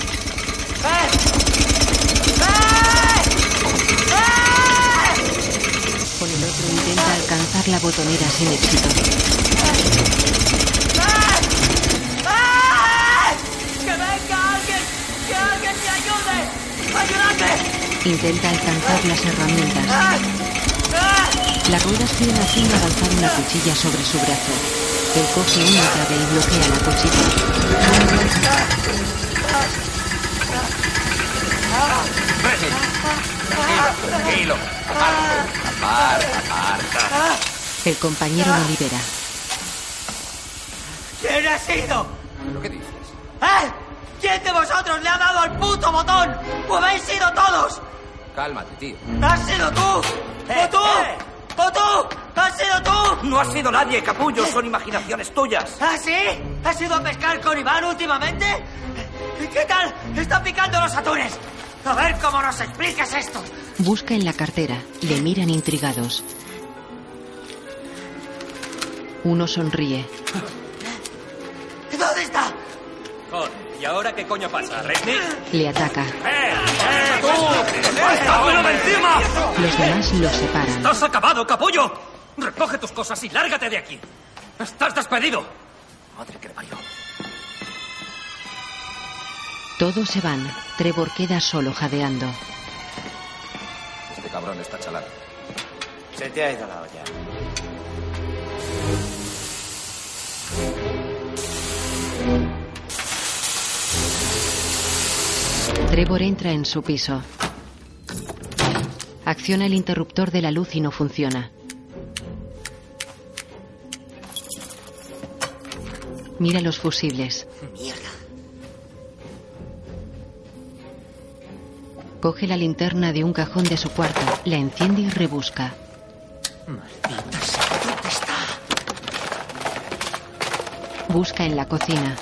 Con el otro intenta alcanzar la botonera sin éxito. ¡Que venga alguien! ¡Que alguien me ayude! ¡Ayúdame! Intenta alcanzar las herramientas. Las ruedas a Finn avanzar una cuchilla sobre su brazo. Él coge una llave y bloquea la cuchilla. Tranquilo. Aparta, aparta. El compañero lo libera. ¿Quién ha sido? ¿Pero qué dices? ¿Eh? ¿Quién de vosotros le ha dado al puto botón? ¿O habéis sido todos? Cálmate, tío. ¿Has sido tú? ¿O tú? ¿O tú? ¿Has sido tú? No ha sido nadie, capullo. Son imaginaciones tuyas. ¿Ah, sí? ¿Has ido a pescar con Iván últimamente? ¿Qué tal? Están picando los atunes. A ver cómo nos explicas esto. Busca en la cartera. Le miran intrigados. Uno sonríe. ¿Y ahora qué coño pasa, Resnick? Le ataca. ¡Eh! ¡Eh, tú! ¡Quítamelo de encima! Los demás lo separan. ¡Estás acabado, capullo! Recoge tus cosas y lárgate de aquí. ¡Estás despedido! Madre que le parió. Todos se van. Trevor queda solo jadeando. Este cabrón está chalado. Se te ha ido la olla. Trevor entra en su piso. Acciona el interruptor de la luz y no funciona. Mira los fusibles. Mierda. Coge la linterna de un cajón de su cuarto, la enciende y rebusca. Maldita sea, ¿dónde está? Busca en la cocina.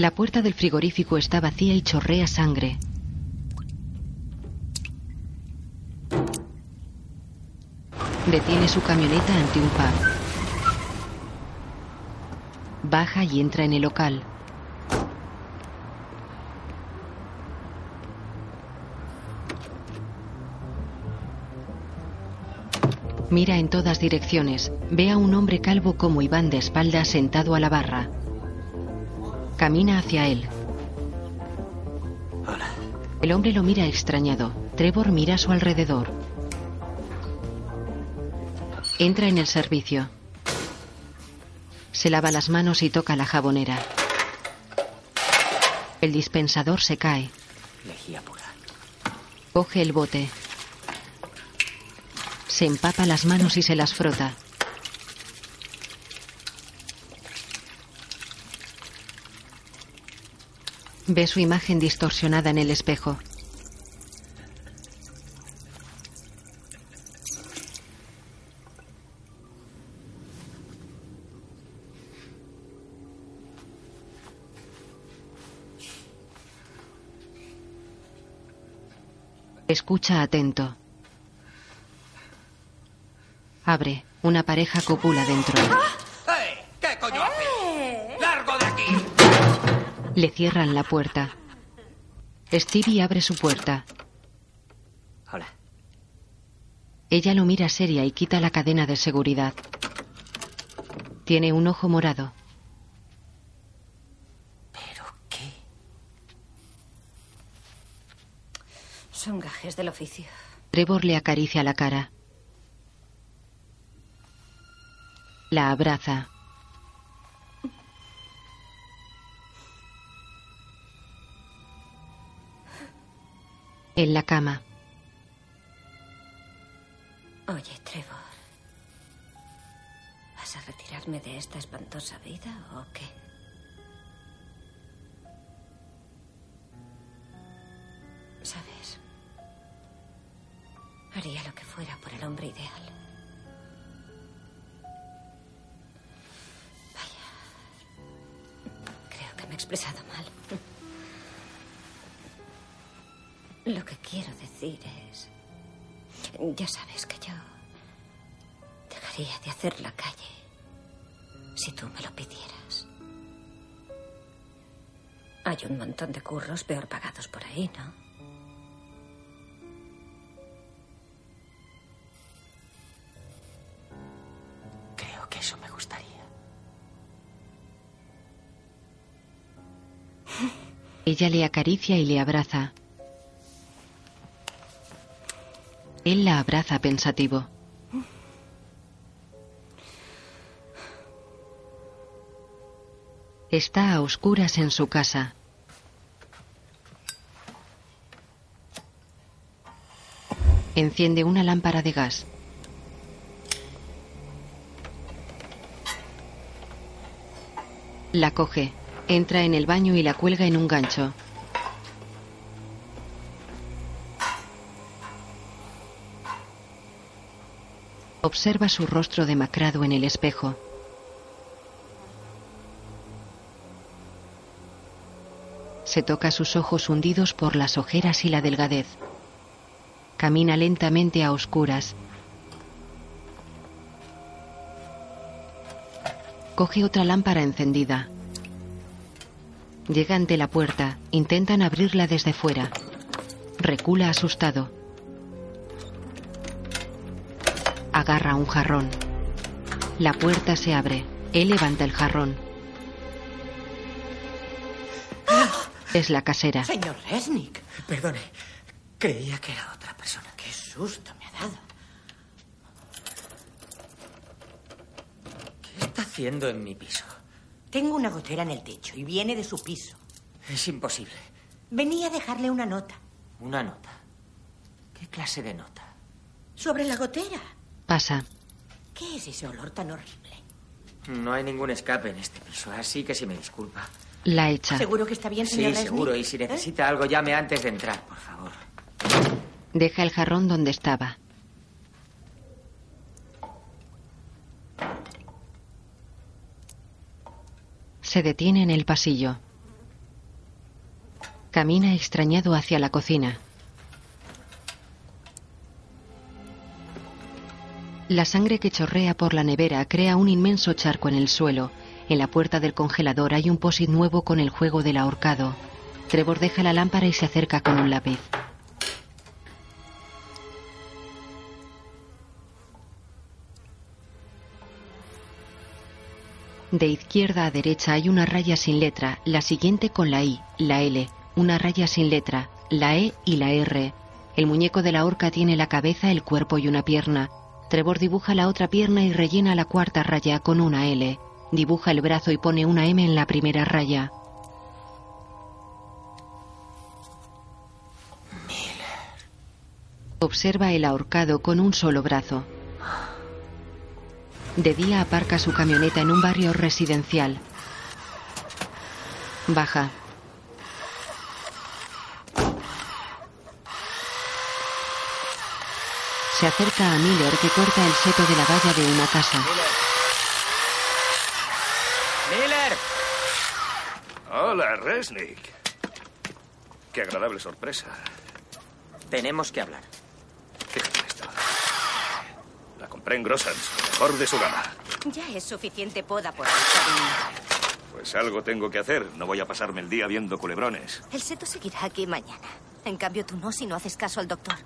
La puerta del frigorífico está vacía y chorrea sangre. Detiene su camioneta ante un pub. Baja y entra en el local. Mira en todas direcciones. Ve a un hombre calvo como Iván de espaldas sentado a la barra. Camina hacia él. El hombre lo mira extrañado. Trevor mira a su alrededor. Entra en el servicio. Se lava las manos y toca la jabonera. El dispensador se cae. Lejía pura. Coge el bote. Se empapa las manos y se las frota. Ve su imagen distorsionada en el espejo. Escucha atento. Abre. Una pareja copula dentro. Le cierran la puerta. Stevie abre su puerta. Hola. Ella lo mira seria y quita la cadena de seguridad. Tiene un ojo morado. Son gajes del oficio. Trevor le acaricia la cara. La abraza. En la cama. Oye, Trevor. ¿Vas a retirarme de esta espantosa vida o qué? ¿Sabes? Haría lo que fuera por el hombre ideal. Vaya. Creo que me he expresado mal. Lo que quiero decir es... Ya sabes que yo dejaría de hacer la calle si tú me lo pidieras. Hay un montón de curros peor pagados por ahí, ¿no? Creo que eso me gustaría. Ella le acaricia y le abraza. Él la abraza pensativo. Está a oscuras en su casa. Enciende una lámpara de gas. La coge, entra en el baño y la cuelga en un gancho. Observa su rostro demacrado en el espejo. Se toca sus ojos hundidos por las ojeras y la delgadez. Camina lentamente a oscuras. Coge otra lámpara encendida. Llega ante la puerta. Intentan abrirla desde fuera. Recula asustado. Agarra un jarrón. La puerta se abre. Él levanta el jarrón. Es la casera. Señor Resnick, perdone. Creía que era otra persona. Qué susto me ha dado. ¿Qué está haciendo en mi piso? Tengo una gotera en el techo y viene de su piso. Es imposible. Venía a dejarle una nota. Una nota. ¿Qué clase de nota? Sobre la gotera. Pasa. ¿Qué es ese olor tan horrible? No hay ningún escape en este piso, así que si me disculpa. La echa. ¿Seguro que está bien, Sí, señor Resnick? seguro. Y si necesita algo, llame antes de entrar, por favor. Deja el jarrón donde estaba. Se detiene en el pasillo. Camina extrañado hacia la cocina. La sangre que chorrea por la nevera crea un inmenso charco en el suelo. En la puerta del congelador hay un posit nuevo con el juego del ahorcado. Trevor deja la lámpara y se acerca con un lápiz. De izquierda a derecha hay una raya sin letra, la siguiente con la I, la L, una raya sin letra, la E y la R. El muñeco de la horca tiene la cabeza, el cuerpo y una pierna. Trevor dibuja la otra pierna y rellena la cuarta raya con una L. Dibuja el brazo y pone una M en la primera raya. Observa el ahorcado con un solo brazo. De día aparca su camioneta en un barrio residencial. Baja. Se acerca a Miller que corta el seto de la valla de una casa. ¡Miller! Hola, Resnick. Qué agradable sorpresa. Tenemos que hablar. Fíjate esto. La compré en Grossans, lo mejor de su gama. Ya es suficiente poda por hoy, cariño. Pues algo tengo que hacer. No voy a pasarme el día viendo culebrones. El seto seguirá aquí mañana. En cambio, tú no si no haces caso al doctor.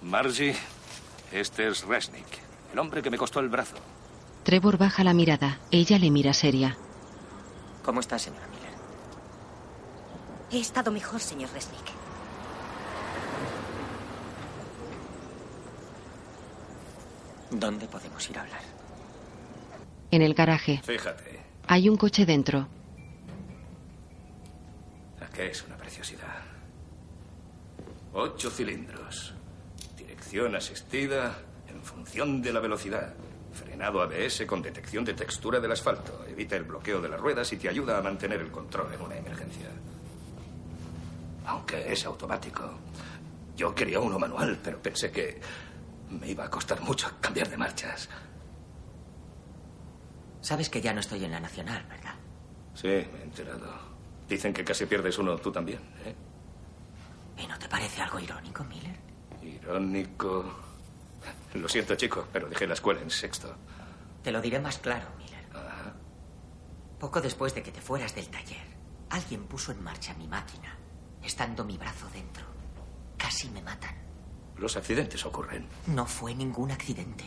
Margie, este es Resnick, el hombre que me costó el brazo. Trevor baja la mirada. Ella le mira seria. ¿Cómo está, señora Miller? He estado mejor, señor Resnick. ¿Dónde podemos ir a hablar? En el garaje. Fíjate, Hay un coche dentro. que es una preciosidad. Ocho cilindros. Asistida en función de la velocidad. Frenado ABS con detección de textura del asfalto. Evita el bloqueo de las ruedas y te ayuda a mantener el control en una emergencia. Aunque es automático. Yo quería uno manual, pero pensé que me iba a costar mucho cambiar de marchas. Sabes que ya no estoy en la Nacional, ¿verdad? Sí, me he enterado. Dicen que casi pierdes uno tú también, ¿eh? ¿Y no te parece algo irónico, Miller? Irónico. Lo siento, chico, pero dejé la escuela en sexto. Te lo diré más claro, Miller. Poco después de que te fueras del taller, alguien puso en marcha mi máquina, estando mi brazo dentro. Casi me matan. Los accidentes ocurren. No fue ningún accidente.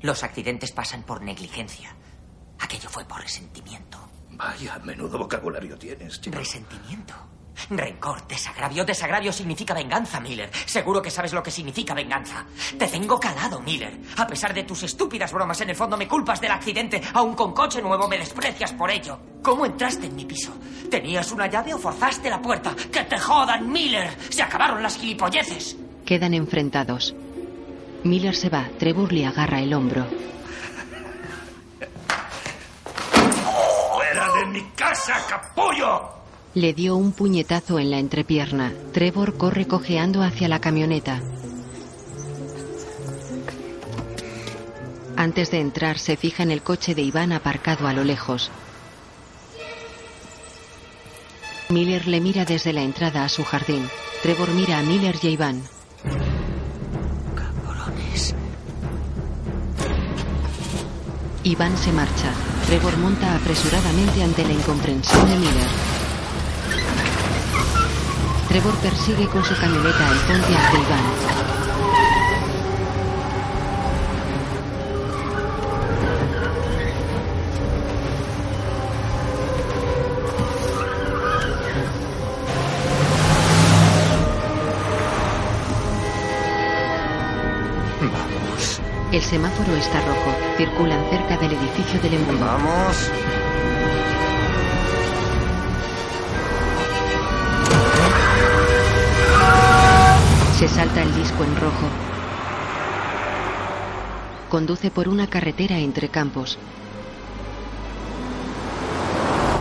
Los accidentes pasan por negligencia. Aquello fue por resentimiento. Vaya, menudo vocabulario tienes, chico. Resentimiento. Rencor, desagravio. Desagravio significa venganza, Miller. Seguro que sabes lo que significa venganza. Te tengo calado, Miller. A pesar de tus estúpidas bromas, en el fondo me culpas del accidente. Aún con coche nuevo me desprecias por ello. ¿Cómo entraste en mi piso? ¿Tenías una llave o forzaste la puerta? ¡Que te jodan, Miller! ¡Se acabaron las gilipolleces! Quedan enfrentados. Miller se va. Trevor le agarra el hombro. ¡Fuera de mi casa, capullo! Le dio un puñetazo en la entrepierna. Trevor corre cojeando hacia la camioneta. Antes de entrar, se fija en el coche de Iván aparcado a lo lejos. Miller le mira desde la entrada a su jardín. Trevor mira a Miller y a Iván. Cabrones. Iván se marcha. Trevor monta apresuradamente ante la incomprensión de Miller. Trevor persigue con su camioneta el Iván. Vamos. El semáforo está rojo. Circulan cerca del edificio del embudo. Vamos. Se salta el disco en rojo. Conduce por una carretera entre campos.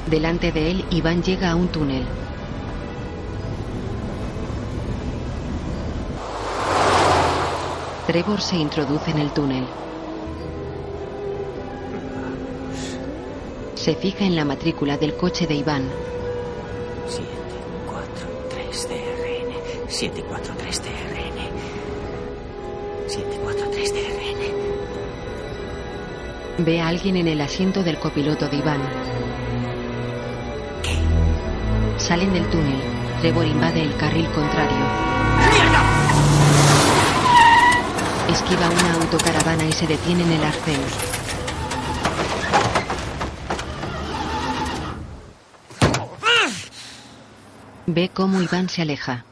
Delante de él, Iván llega a un túnel. Trevor se introduce en el túnel. Se fija en la matrícula del coche de Iván. 743 DRN. 743 DRN. Ve a alguien en el asiento del copiloto de Iván. Salen del túnel. Trevor invade el carril contrario. Esquiva una autocaravana y se detiene en el arcén. Ve cómo Iván se aleja.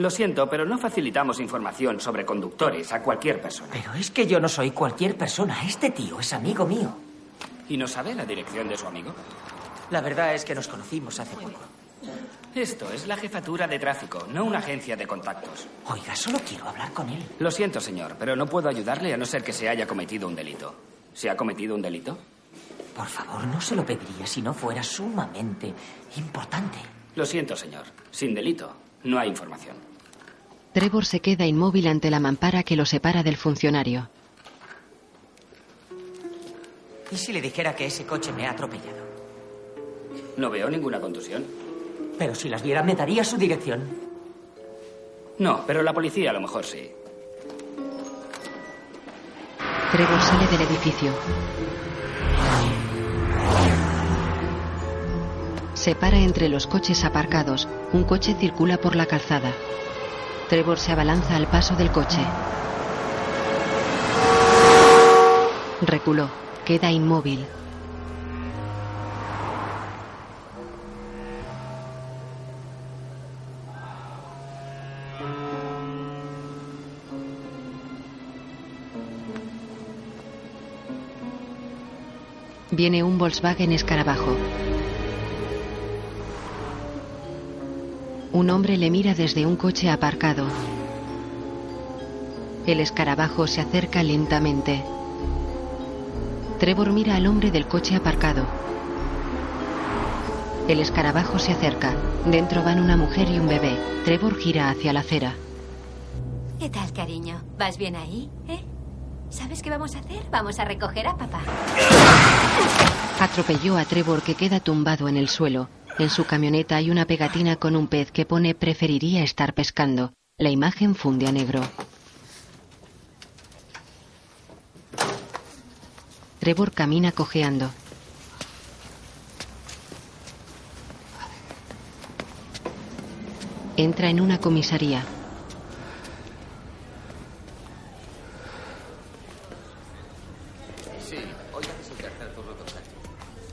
Lo siento, pero no facilitamos información sobre conductores a cualquier persona. Pero es que yo no soy cualquier persona. Este tío es amigo mío. ¿Y no sabe la dirección de su amigo? La verdad es que nos conocimos hace poco. Esto es la jefatura de tráfico, no una agencia de contactos. Oiga, solo quiero hablar con él. Lo siento, señor, pero no puedo ayudarle a no ser que se haya cometido un delito. ¿Se ha cometido un delito? Por favor, no se lo pediría si no fuera sumamente importante. Lo siento, señor. Sin delito, no hay información. Trevor se queda inmóvil ante la mampara que lo separa del funcionario. ¿Y si le dijera que ese coche me ha atropellado? No veo ninguna contusión. Pero si las viera, me daría su dirección. No, pero la policía a lo mejor sí. Trevor sale del edificio. Se para entre los coches aparcados. Un coche circula por la calzada. Trevor se abalanza al paso del coche. Reculó. Queda inmóvil. Viene un Volkswagen escarabajo. Un hombre le mira desde un coche aparcado. El escarabajo se acerca lentamente. Trevor mira al hombre del coche aparcado. El escarabajo se acerca. Dentro van una mujer y un bebé. Trevor gira hacia la acera. ¿Qué tal, cariño? ¿Vas bien ahí? ¿Eh? ¿Sabes qué vamos a hacer? Vamos a recoger a papá. Atropelló a Trevor que queda tumbado en el suelo. En su camioneta hay una pegatina con un pez que pone preferiría estar pescando. La imagen funde a negro. Trevor camina cojeando. Entra en una comisaría. Sí, hoy haces el tercer turno con Sachi.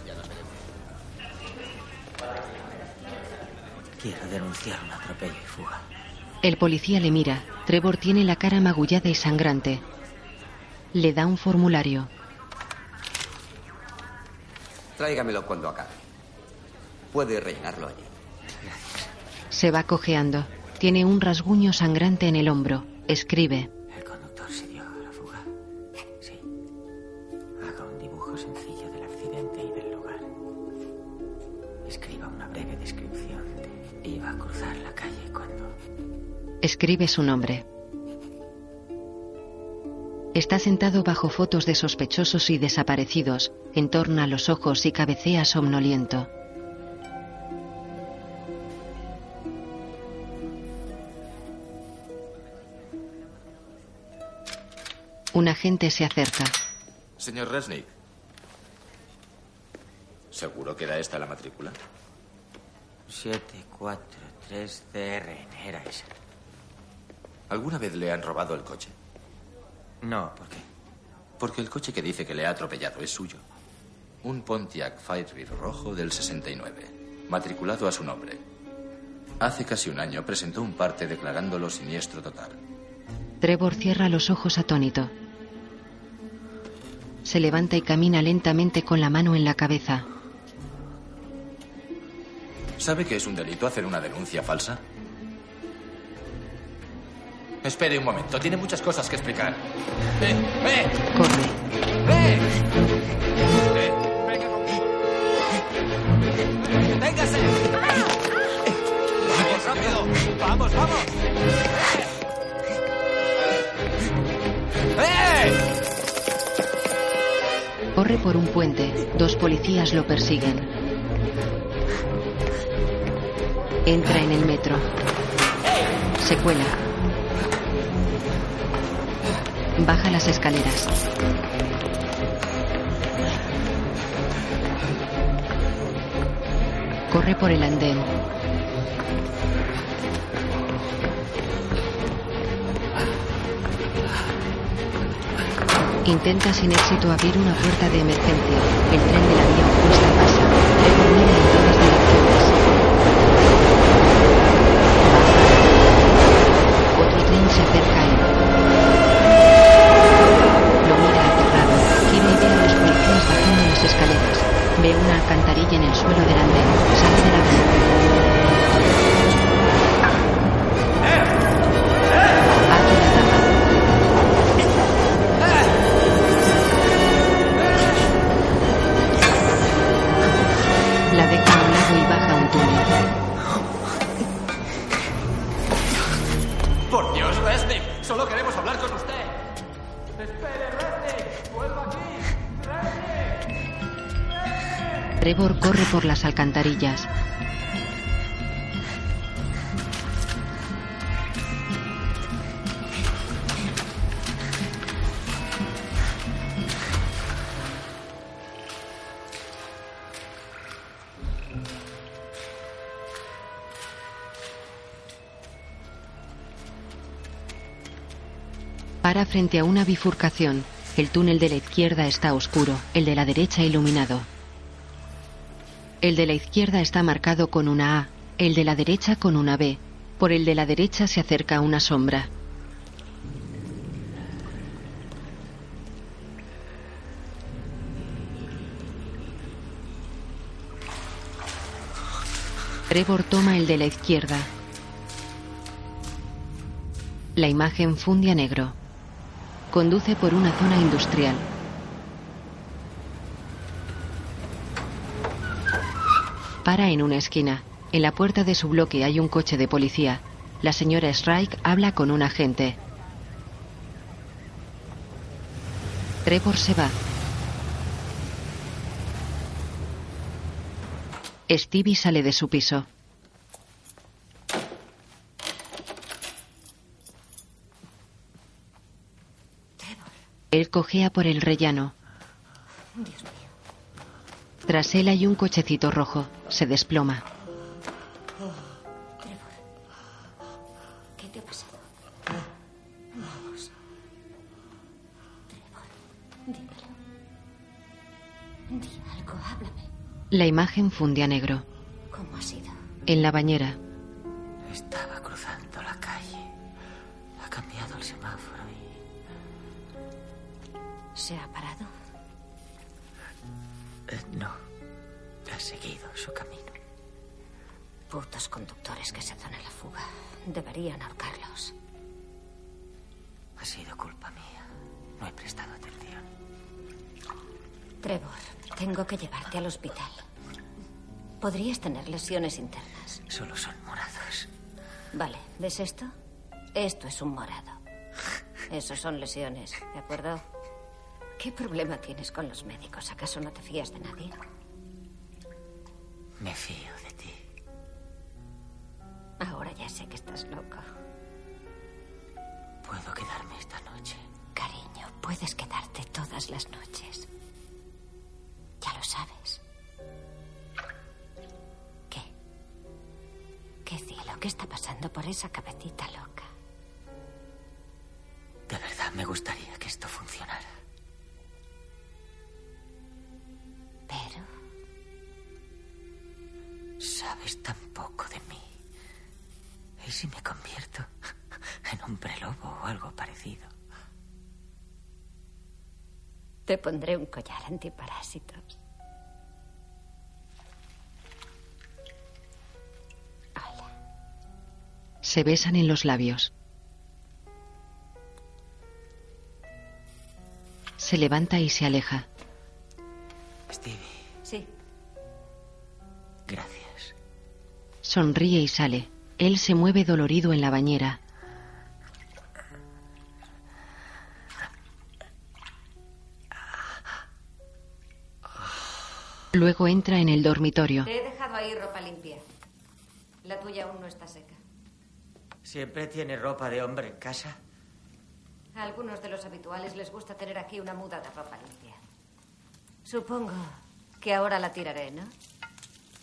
Ya nos veremos. Quiero denunciar un atropello y fuga. El policía le mira. Trevor tiene la cara magullada y sangrante. Le da un formulario. Tráigamelo cuando acabe. Puede rellenarlo allí. Se va cojeando. Tiene un rasguño sangrante en el hombro. Escribe. Escribe su nombre. Está sentado bajo fotos de sospechosos y desaparecidos. Entorna los ojos y cabecea somnoliento. Un agente se acerca. Señor Resnick. ¿Seguro que era esta la matrícula? 743CRN, era esa. ¿Alguna vez le han robado el coche? No, ¿por qué? Porque el coche que dice que le ha atropellado es suyo. Un Pontiac Firebird rojo del 69, matriculado a su nombre. Hace casi un año presentó un parte declarándolo siniestro total. Trevor cierra los ojos atónito. Se levanta y camina lentamente con la mano en la cabeza. ¿Sabe que es un delito hacer una denuncia falsa? Espere un momento, tiene muchas cosas que explicar. ¡Eh! ¡Eh! Corre. ¡Eh! ¡Eh! ¡Deténgase! ¡Vamos, rápido! ¡Vamos, vamos! ¡Eh! Corre por un puente. Dos policías lo persiguen. Entra en el metro. Se cuela. Baja las escaleras. Corre por el andén. Intenta sin éxito abrir una puerta de emergencia. El tren de la vía opuesta pasa. Trevor mira en todas direcciones. Otro tren se acerca a él. Y ve a los policías bajando las escaleras. Ve una alcantarilla en el suelo del andén. Sale de la. La deja a un lado y baja un túnel. Trevor corre por las alcantarillas. Para frente a una bifurcación. El túnel de la izquierda está oscuro, el de la derecha iluminado. El de la izquierda está marcado con una A, el de la derecha con una B. Por el de la derecha se acerca una sombra. Trevor toma el de la izquierda. La imagen funde negro. Conduce por una zona industrial. Para en una esquina. En la puerta de su bloque hay un coche de policía. La señora Strike habla con un agente. Trevor se va. Stevie sale de su piso. Él cojea por el rellano. Dios mío. Tras él hay un cochecito rojo. Se desploma. Trevor. ¿Qué te ha pasado? Vamos. Trevor, dímelo. Di algo, háblame. La imagen funde a negro. ¿Cómo ha sido? En la bañera. Internas. Solo son morados. Vale, ¿ves esto? Esto es un morado. Esos son lesiones, ¿de acuerdo? ¿Qué problema tienes con los médicos? ¿Acaso no te fías de nadie? Me fío Se besan en los labios. Se levanta y se aleja. Stevie, Sí. gracias. Sonríe y sale. Él se mueve dolorido en la bañera. Luego entra en el dormitorio. Te he dejado ahí ropa limpia. La tuya aún no está seca. ¿Siempre tiene ropa de hombre en casa? A algunos de los habituales les gusta tener aquí una muda de ropa limpia. Supongo que ahora la tiraré, ¿no?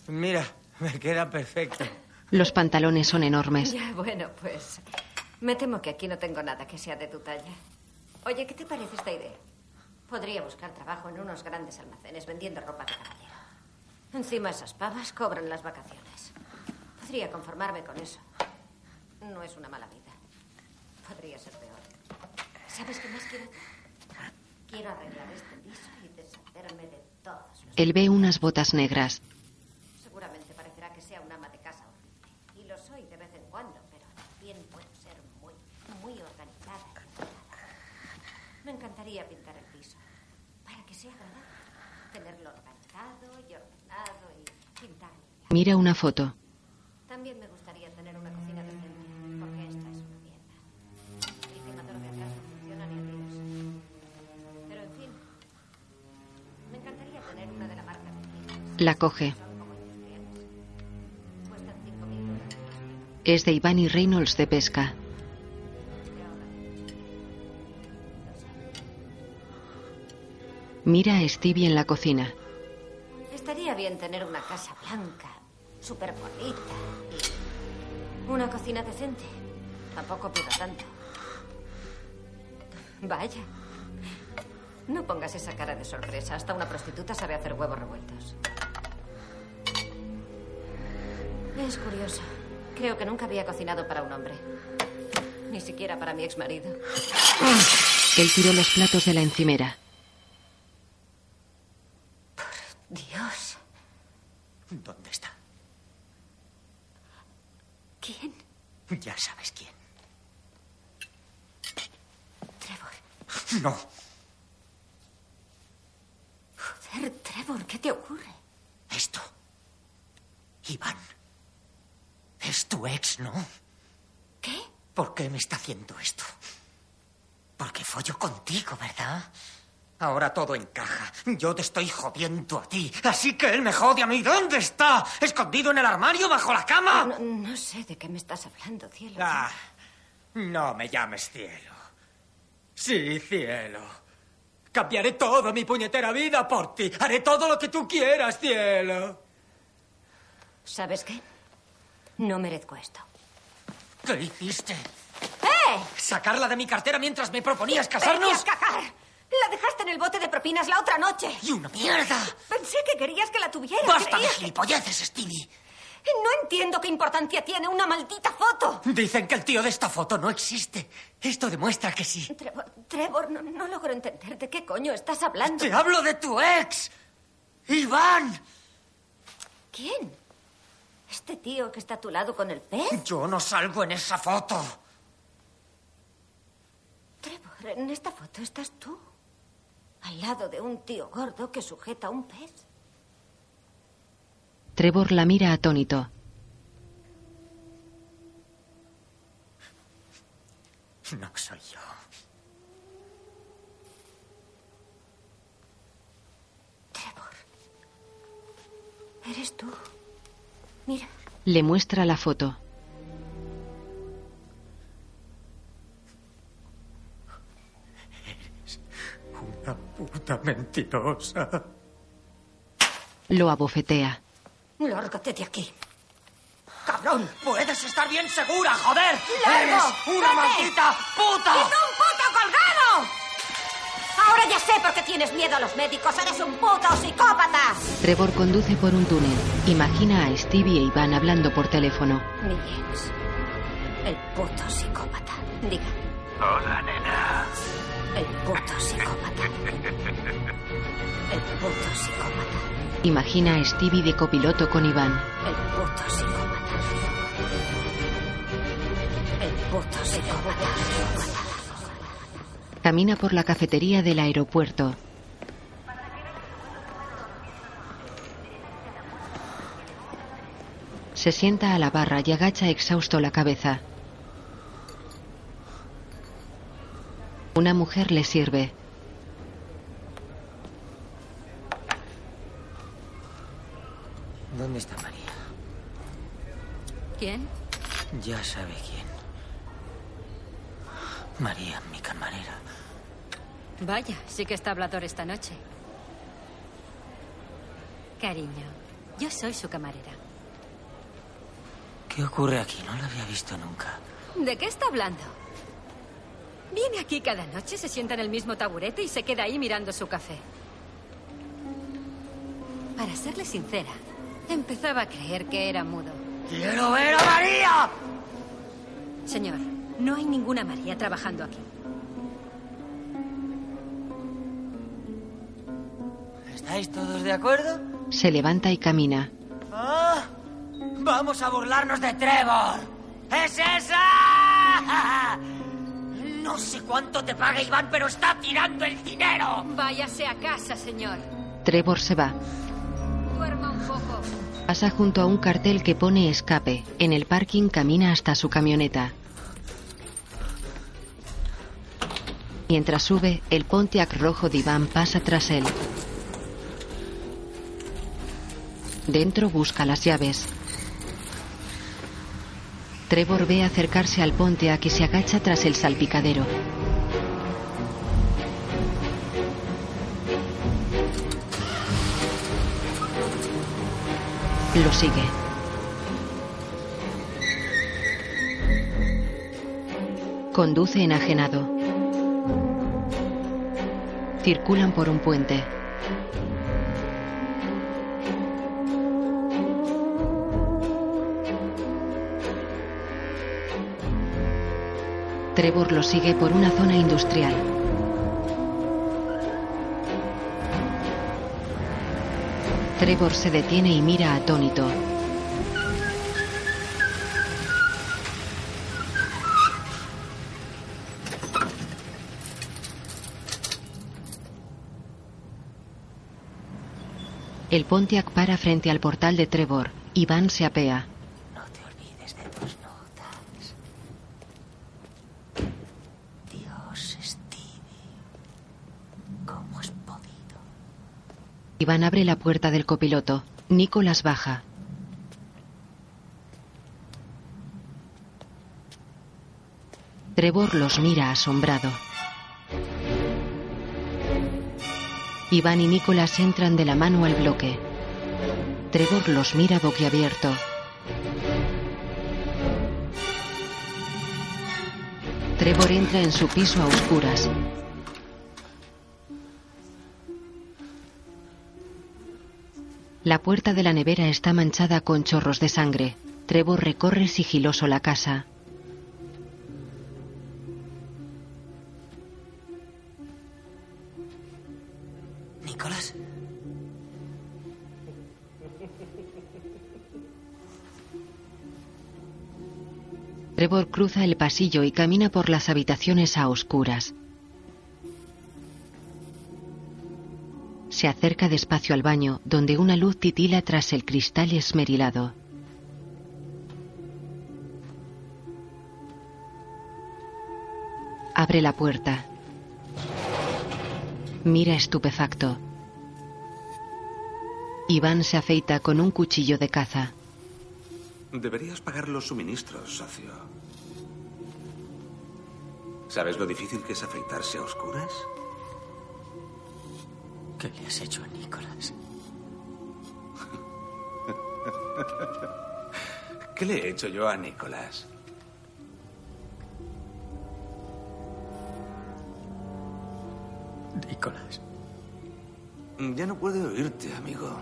Mira, me queda perfecto. Los pantalones son enormes. Ya, bueno, pues me temo que aquí no tengo nada que sea de tu talla. Oye, ¿qué te parece esta idea? Podría buscar trabajo en unos grandes almacenes vendiendo ropa de caballero. Encima esas pavas cobran las vacaciones. Podría conformarme con eso. No es una mala vida. Podría ser peor. ¿Sabes qué más quiero? Quiero arreglar este piso y deshacerme de todos los... Él ve unas botas negras. Seguramente parecerá que sea un ama de casa horrible. Y lo soy de vez en cuando, pero también puedo ser muy, muy organizada y. Me encantaría pintar el piso. Para que sea agradable. Tenerlo organizado y ordenado y pintar. Mira una foto. La coge. Cuestan 5.000 dólares. Es de Iván y Reynolds de pesca. Mira a Stevie en la cocina. Estaría bien tener una casa blanca, súper bonita y una cocina decente. Tampoco pido tanto. Vaya. No pongas esa cara de sorpresa. Hasta una prostituta sabe hacer huevos revueltos. Es curioso. Creo que nunca había cocinado para un hombre. Ni siquiera para mi exmarido. Él tiró los platos de la encimera. Dios. ¿Dónde está? ¿Quién? Ya sabes quién. No. Joder, Trevor, ¿qué te ocurre? Esto. Iván. Es tu ex, ¿no? ¿Qué? ¿Por qué me está haciendo esto? Porque follo contigo, ¿verdad? Ahora todo encaja. Yo te estoy jodiendo a ti. Así que él me jode a mí. ¿Dónde está? ¿Escondido en el armario bajo la cama? No, no sé de qué me estás hablando, cielo. Ah, no me llames cielo. Sí, cielo. Cambiaré toda mi puñetera vida por ti. Haré todo lo que tú quieras, cielo. ¿Sabes qué? No merezco esto. ¿Qué hiciste? ¡Eh! ¿Sacarla de mi cartera mientras me proponías ¡Vete casarnos? cagar! La dejaste en el bote de propinas la otra noche. ¡Y una mierda! Pensé que querías que la tuviera. ¡Basta de Creía que- gilipolleces, Stevie! No entiendo qué importancia tiene una maldita foto. Dicen que el tío de esta foto no existe. Esto demuestra que sí. Trevor, Trevor, no, no logro entender de qué coño estás hablando. ¡Te hablo de tu ex! ¡Iván! ¿Quién? ¿Este tío que está a tu lado con el pez? Yo no salgo en esa foto. Trevor, en esta foto estás tú. Al lado de un tío gordo que sujeta un pez. Trevor la mira atónito. No soy yo. Eres tú. Mira, Le muestra la foto. Una puta mentirosa. Lo abofetea. lárgate de aquí. ¡Cabrón! ¡Puedes estar bien segura, joder! ¡Largo! ¡Eres una ¡Vete! maldita puta! ¡Es un puto colgado! Ahora ya sé por qué tienes miedo a los médicos. Eres un puto psicópata. Trevor conduce por un túnel. Imagina a Stevie e Iván hablando por teléfono. Mi ex. El puto psicópata. Diga, Hola, nena. el puto psicópata. El puto psicópata. Imagina a Stevie de copiloto con Iván. El puto psicópata. El puto psicópata. Camina por la cafetería del aeropuerto. Se sienta a la barra y agacha exhausto la cabeza. Una mujer le sirve. ¿Dónde está María? ¿Quién? Ya sabe quién. María, mi camarera. Vaya, sí que está hablador esta noche. Cariño, yo soy su camarera. ¿Qué ocurre aquí? No la había visto nunca. ¿De qué está hablando? Viene aquí cada noche, se sienta en el mismo taburete y se queda ahí mirando su café. Para serle sincera, empezaba a creer que era mudo. ¡Quiero ver a María! Señor, no hay ninguna María trabajando aquí. ¿Estáis todos de acuerdo? Se levanta y camina. ¡Ah! ¡Vamos a burlarnos de Trevor! ¡Es esa! No sé cuánto te paga Iván, pero está tirando el dinero. Váyase a casa, señor. Trevor se va. Duerma un poco. Pasa junto a un cartel que pone escape. En el parking camina hasta su camioneta. Mientras sube, el Pontiac rojo de Iván pasa tras él. Dentro busca las llaves. Trevor ve acercarse al Pontiac y se agacha tras el salpicadero. Lo sigue. Conduce enajenado. Circulan por un puente. Trevor lo sigue por una zona industrial. Trevor se detiene y mira atónito. El Pontiac para frente al portal de Trevor. Iván se apea. Iván abre la puerta del copiloto. Nicholas baja. Trevor los mira asombrado. Iván y Nicholas entran de la mano al bloque. Trevor los mira boquiabierto. Trevor entra en su piso a oscuras. La puerta de la nevera está manchada con chorros de sangre. Trevor recorre sigiloso la casa. Nicolás. Trevor cruza el pasillo y camina por las habitaciones a oscuras. Se acerca despacio al baño, donde una luz titila tras el cristal esmerilado. Abre la puerta. Mira estupefacto. Iván se afeita con un cuchillo de caza. Deberías pagar los suministros, socio. ¿Sabes lo difícil que es afeitarse a oscuras? ¿Qué le has hecho a Nicolás? ¿Qué le he hecho yo a Nicolás? Nicolás. Ya no puede oírte, amigo.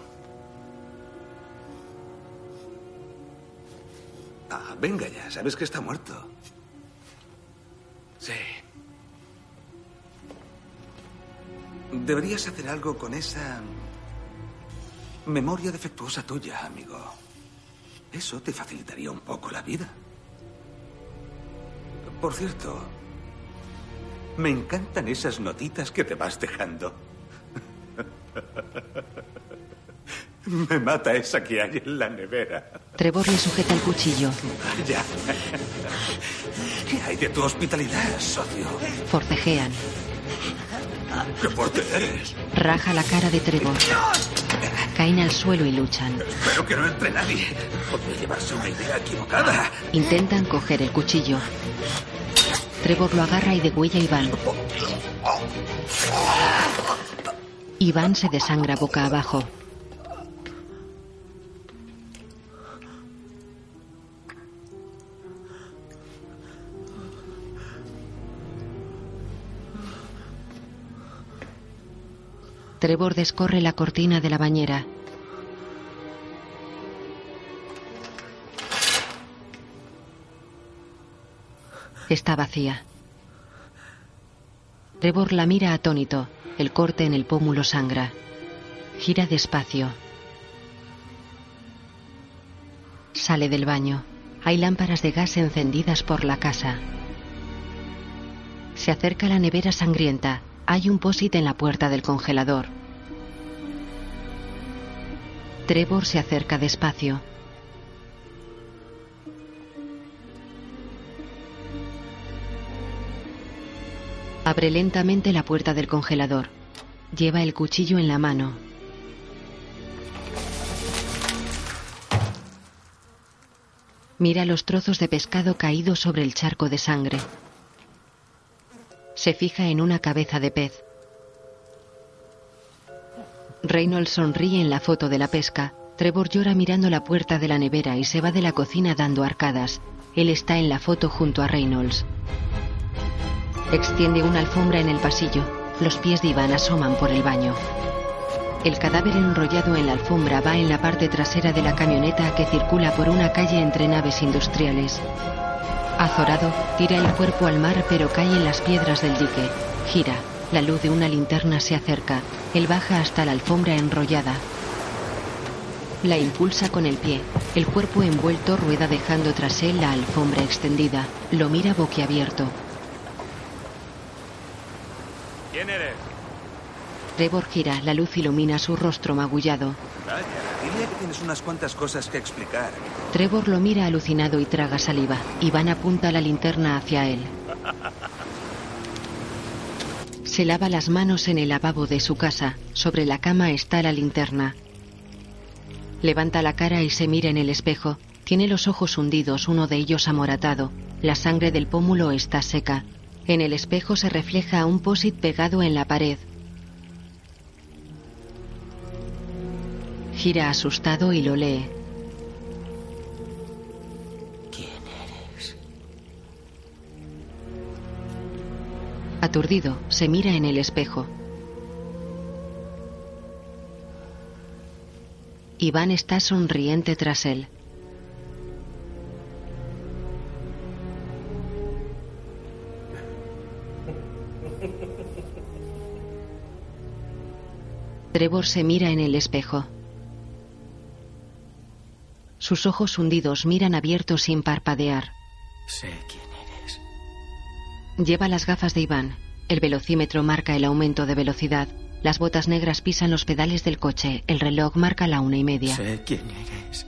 Ah, venga ya, sabes que está muerto. Deberías hacer algo con esa memoria defectuosa tuya, amigo. Eso te facilitaría un poco la vida. Por cierto, me encantan esas notitas que te vas dejando. Me mata esa que hay en la nevera. Trevor le sujeta el cuchillo. Ya. ¿Qué hay de tu hospitalidad, socio? Forcejean. ¡Qué fuerte eres! Raja la cara de Trevor. Caen al suelo y luchan. Espero que no entre nadie. Podría llevarse una idea equivocada. Intentan coger el cuchillo. Trevor lo agarra y degüella a Iván. Iván se desangra boca abajo. Trevor descorre la cortina de la bañera. Está vacía. Trevor la mira atónito. El corte en el pómulo sangra. Gira despacio. Sale del baño. Hay lámparas de gas encendidas por la casa. Se acerca a la nevera sangrienta. Hay un posit en la puerta del congelador. Trevor se acerca despacio. Abre lentamente la puerta del congelador. Lleva el cuchillo en la mano. Mira los trozos de pescado caídos sobre el charco de sangre. Se fija en una cabeza de pez. Reynolds sonríe en la foto de la pesca. Trevor llora mirando la puerta de la nevera y se va de la cocina dando arcadas. Él está en la foto junto a Reynolds. Extiende una alfombra en el pasillo. Los pies de Iván asoman por el baño. El cadáver enrollado en la alfombra va en la parte trasera de la camioneta que circula por una calle entre naves industriales. Azorado, tira el cuerpo al mar pero cae en las piedras del dique. Gira. La luz de una linterna se acerca. Él baja hasta la alfombra enrollada. La impulsa con el pie. El cuerpo envuelto rueda dejando tras él la alfombra extendida. Lo mira boquiabierto. ¿Quién eres? Trevor gira, la luz ilumina su rostro magullado. Vaya, diría que tienes unas cuantas cosas que explicar. Trevor lo mira alucinado y traga saliva. Iván apunta la linterna hacia él. Se lava las manos en el lavabo de su casa. Sobre la cama está la linterna. Levanta la cara y se mira en el espejo. Tiene los ojos hundidos, uno de ellos amoratado. La sangre del pómulo está seca. En el espejo se refleja un posit pegado en la pared. Gira asustado y lo lee. ¿Quién eres? Aturdido, se mira en el espejo. Iván está sonriente tras él. Trevor se mira en el espejo. Sus ojos hundidos miran abiertos sin parpadear. Sé quién eres. Lleva las gafas de Iván. El velocímetro marca el aumento de velocidad. Las botas negras pisan los pedales del coche. El reloj marca la una y media. Sé quién eres.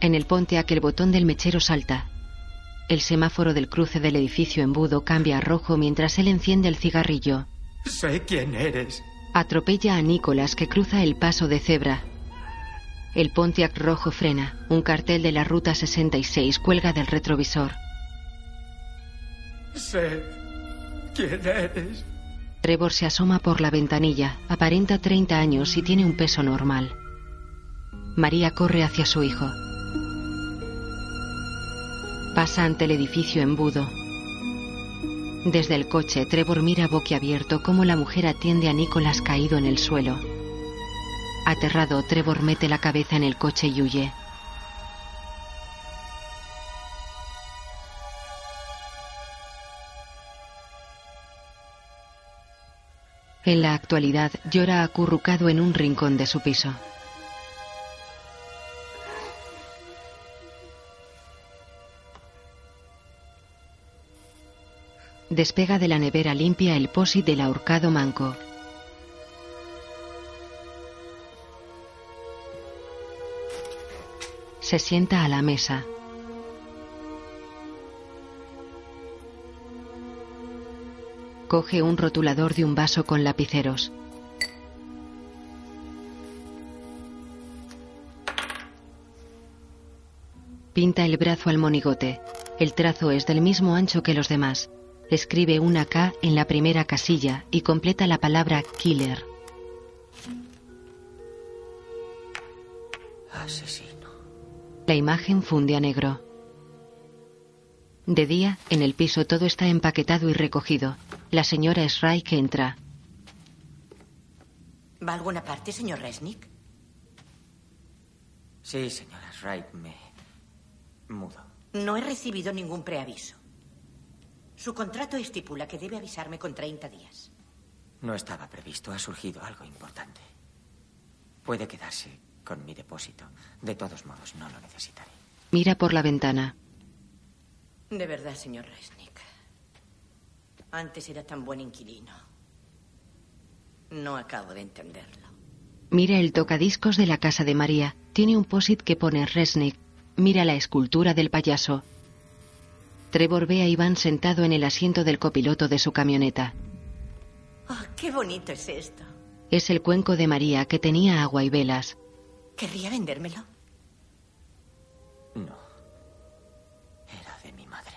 En el Pontiac el botón del mechero salta. El semáforo del cruce del edificio embudo cambia a rojo mientras él enciende el cigarrillo. Sé quién eres. Atropella a Nicholas que cruza el paso de cebra. El Pontiac rojo frena. Un cartel de la ruta 66 cuelga del retrovisor. Sé quién eres. Trevor se asoma por la ventanilla. Aparenta 30 años y tiene un peso normal. María corre hacia su hijo. Pasa ante el edificio embudo. Desde el coche, Trevor mira boquiabierto cómo la mujer atiende a Nicholas caído en el suelo. Aterrado, Trevor mete la cabeza en el coche y huye. En la actualidad llora acurrucado en un rincón de su piso. Despega de la nevera limpia el posit del ahorcado manco. Se sienta a la mesa. Coge un rotulador de un vaso con lapiceros. Pinta el brazo al monigote. El trazo es del mismo ancho que los demás. Escribe una K en la primera casilla y completa la palabra killer. Asesino. La imagen funde a negro. De día, en el piso todo está empaquetado y recogido. La señora Shrike entra. ¿Va a alguna parte, señor Resnick? Sí, señora Wright, me mudo. No he recibido ningún preaviso. Su contrato estipula que debe avisarme con 30 días. No estaba previsto. Ha surgido algo importante. Puede quedarse con mi depósito. De todos modos, no lo necesitaré. Mira por la ventana. De verdad, señor Resnick. Antes era tan buen inquilino. No acabo de entenderlo. Mira el tocadiscos de la casa de María. Tiene un posit que pone Resnick. Mira la escultura del payaso. Trevor ve a Iván sentado en el asiento del copiloto de su camioneta. Oh, qué bonito es esto. Es el cuenco de María que tenía agua y velas. ¿Querría vendérmelo? No. Era de mi madre.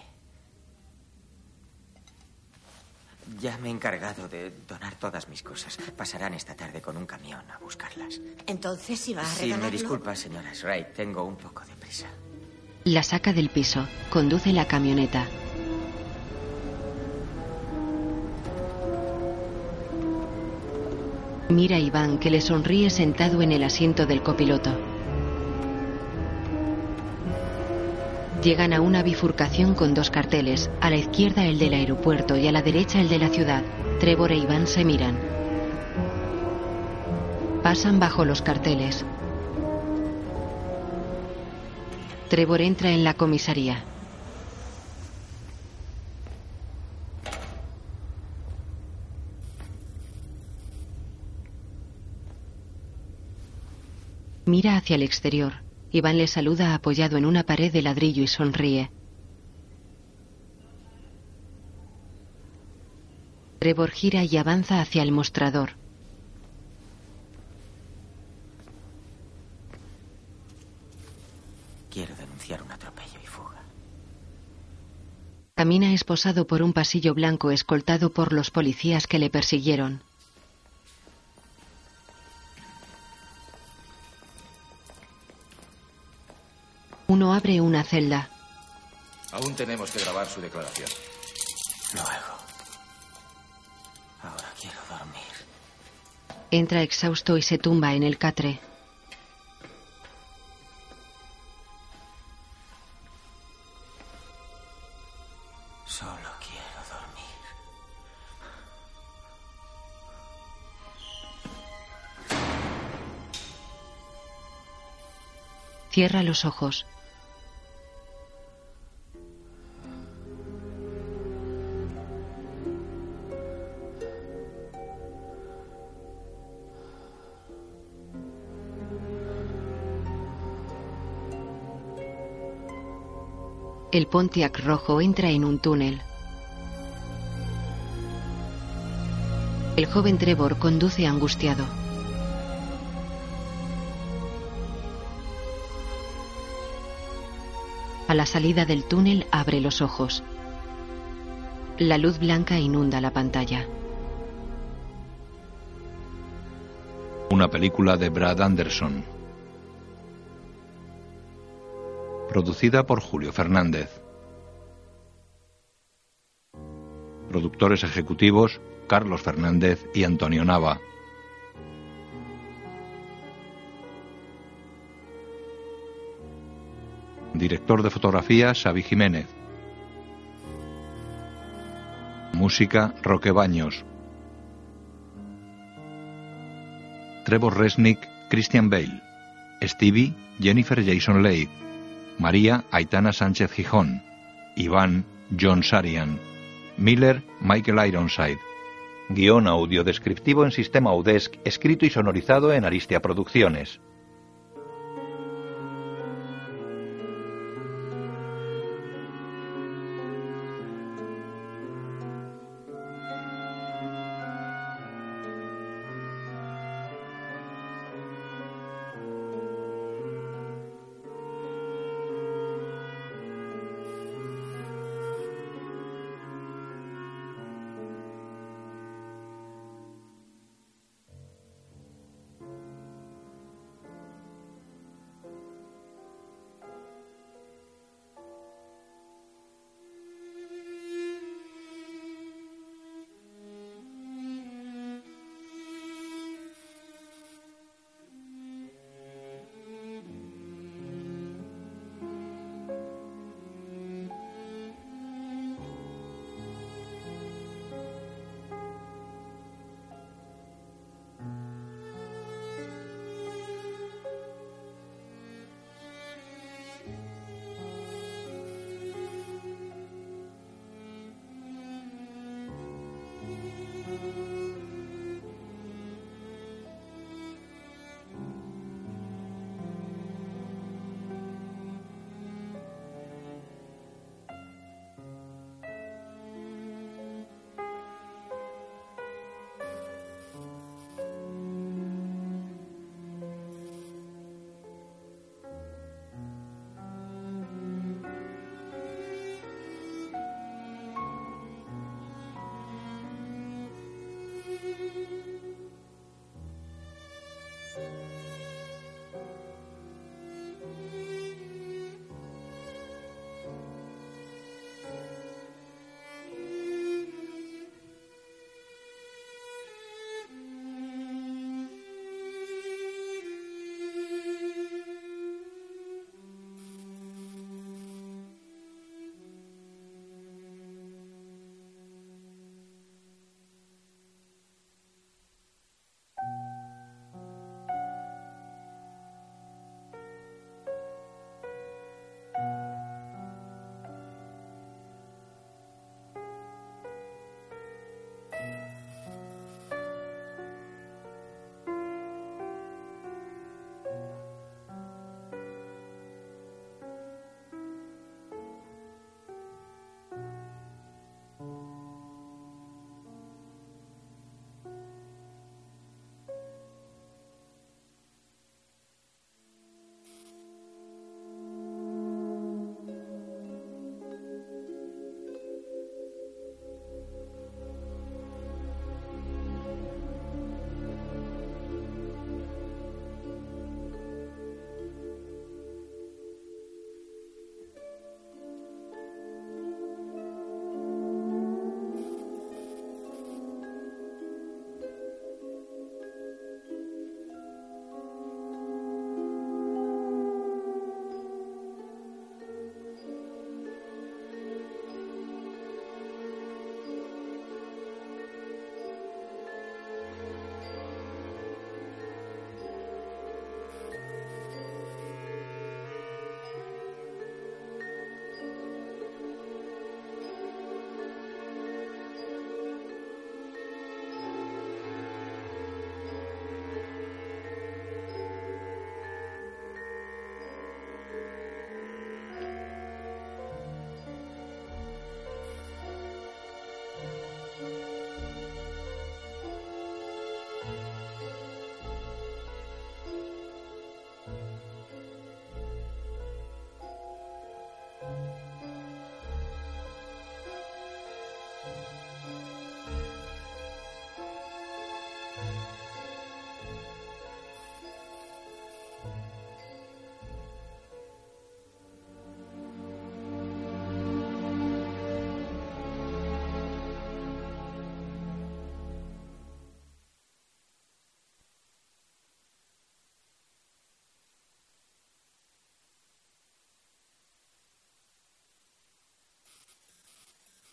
Ya me he encargado de donar todas mis cosas. Pasarán esta tarde con un camión a buscarlas. Entonces, si va a Sí, regalarlo... me disculpa, señora Wright. Tengo un poco de prisa. La saca del piso. Conduce la camioneta. Mira a Iván que le sonríe sentado en el asiento del copiloto. Llegan a una bifurcación con dos carteles, a la izquierda el del aeropuerto y a la derecha el de la ciudad. Trevor e Iván se miran. Pasan bajo los carteles. Trevor entra en la comisaría. Mira hacia el exterior. Iván le saluda apoyado en una pared de ladrillo y sonríe. Trevor gira y avanza hacia el mostrador. Quiero denunciar un atropello y fuga. Camina esposado por un pasillo blanco escoltado por los policías que le persiguieron. Uno abre una celda. Aún tenemos que grabar su declaración. Luego. Ahora quiero dormir. Entra exhausto y se tumba en el catre. Solo quiero dormir. Cierra los ojos. El Pontiac rojo entra en un túnel. El joven Trevor conduce angustiado. A la salida del túnel abre los ojos. La luz blanca inunda la pantalla. Una película de Brad Anderson. Producida por Julio Fernández. Productores ejecutivos Carlos Fernández y Antonio Nava. Director de fotografía Xavi Jiménez. Música Roque Baños. Trevor Resnick, Christian Bale. Stevie, Jennifer Jason Leigh. María, Aitana Sánchez Gijón. Iván, John Sarian. Miller, Michael Ironside. Guión audio descriptivo en sistema UDESC, escrito y sonorizado en Aristia Producciones.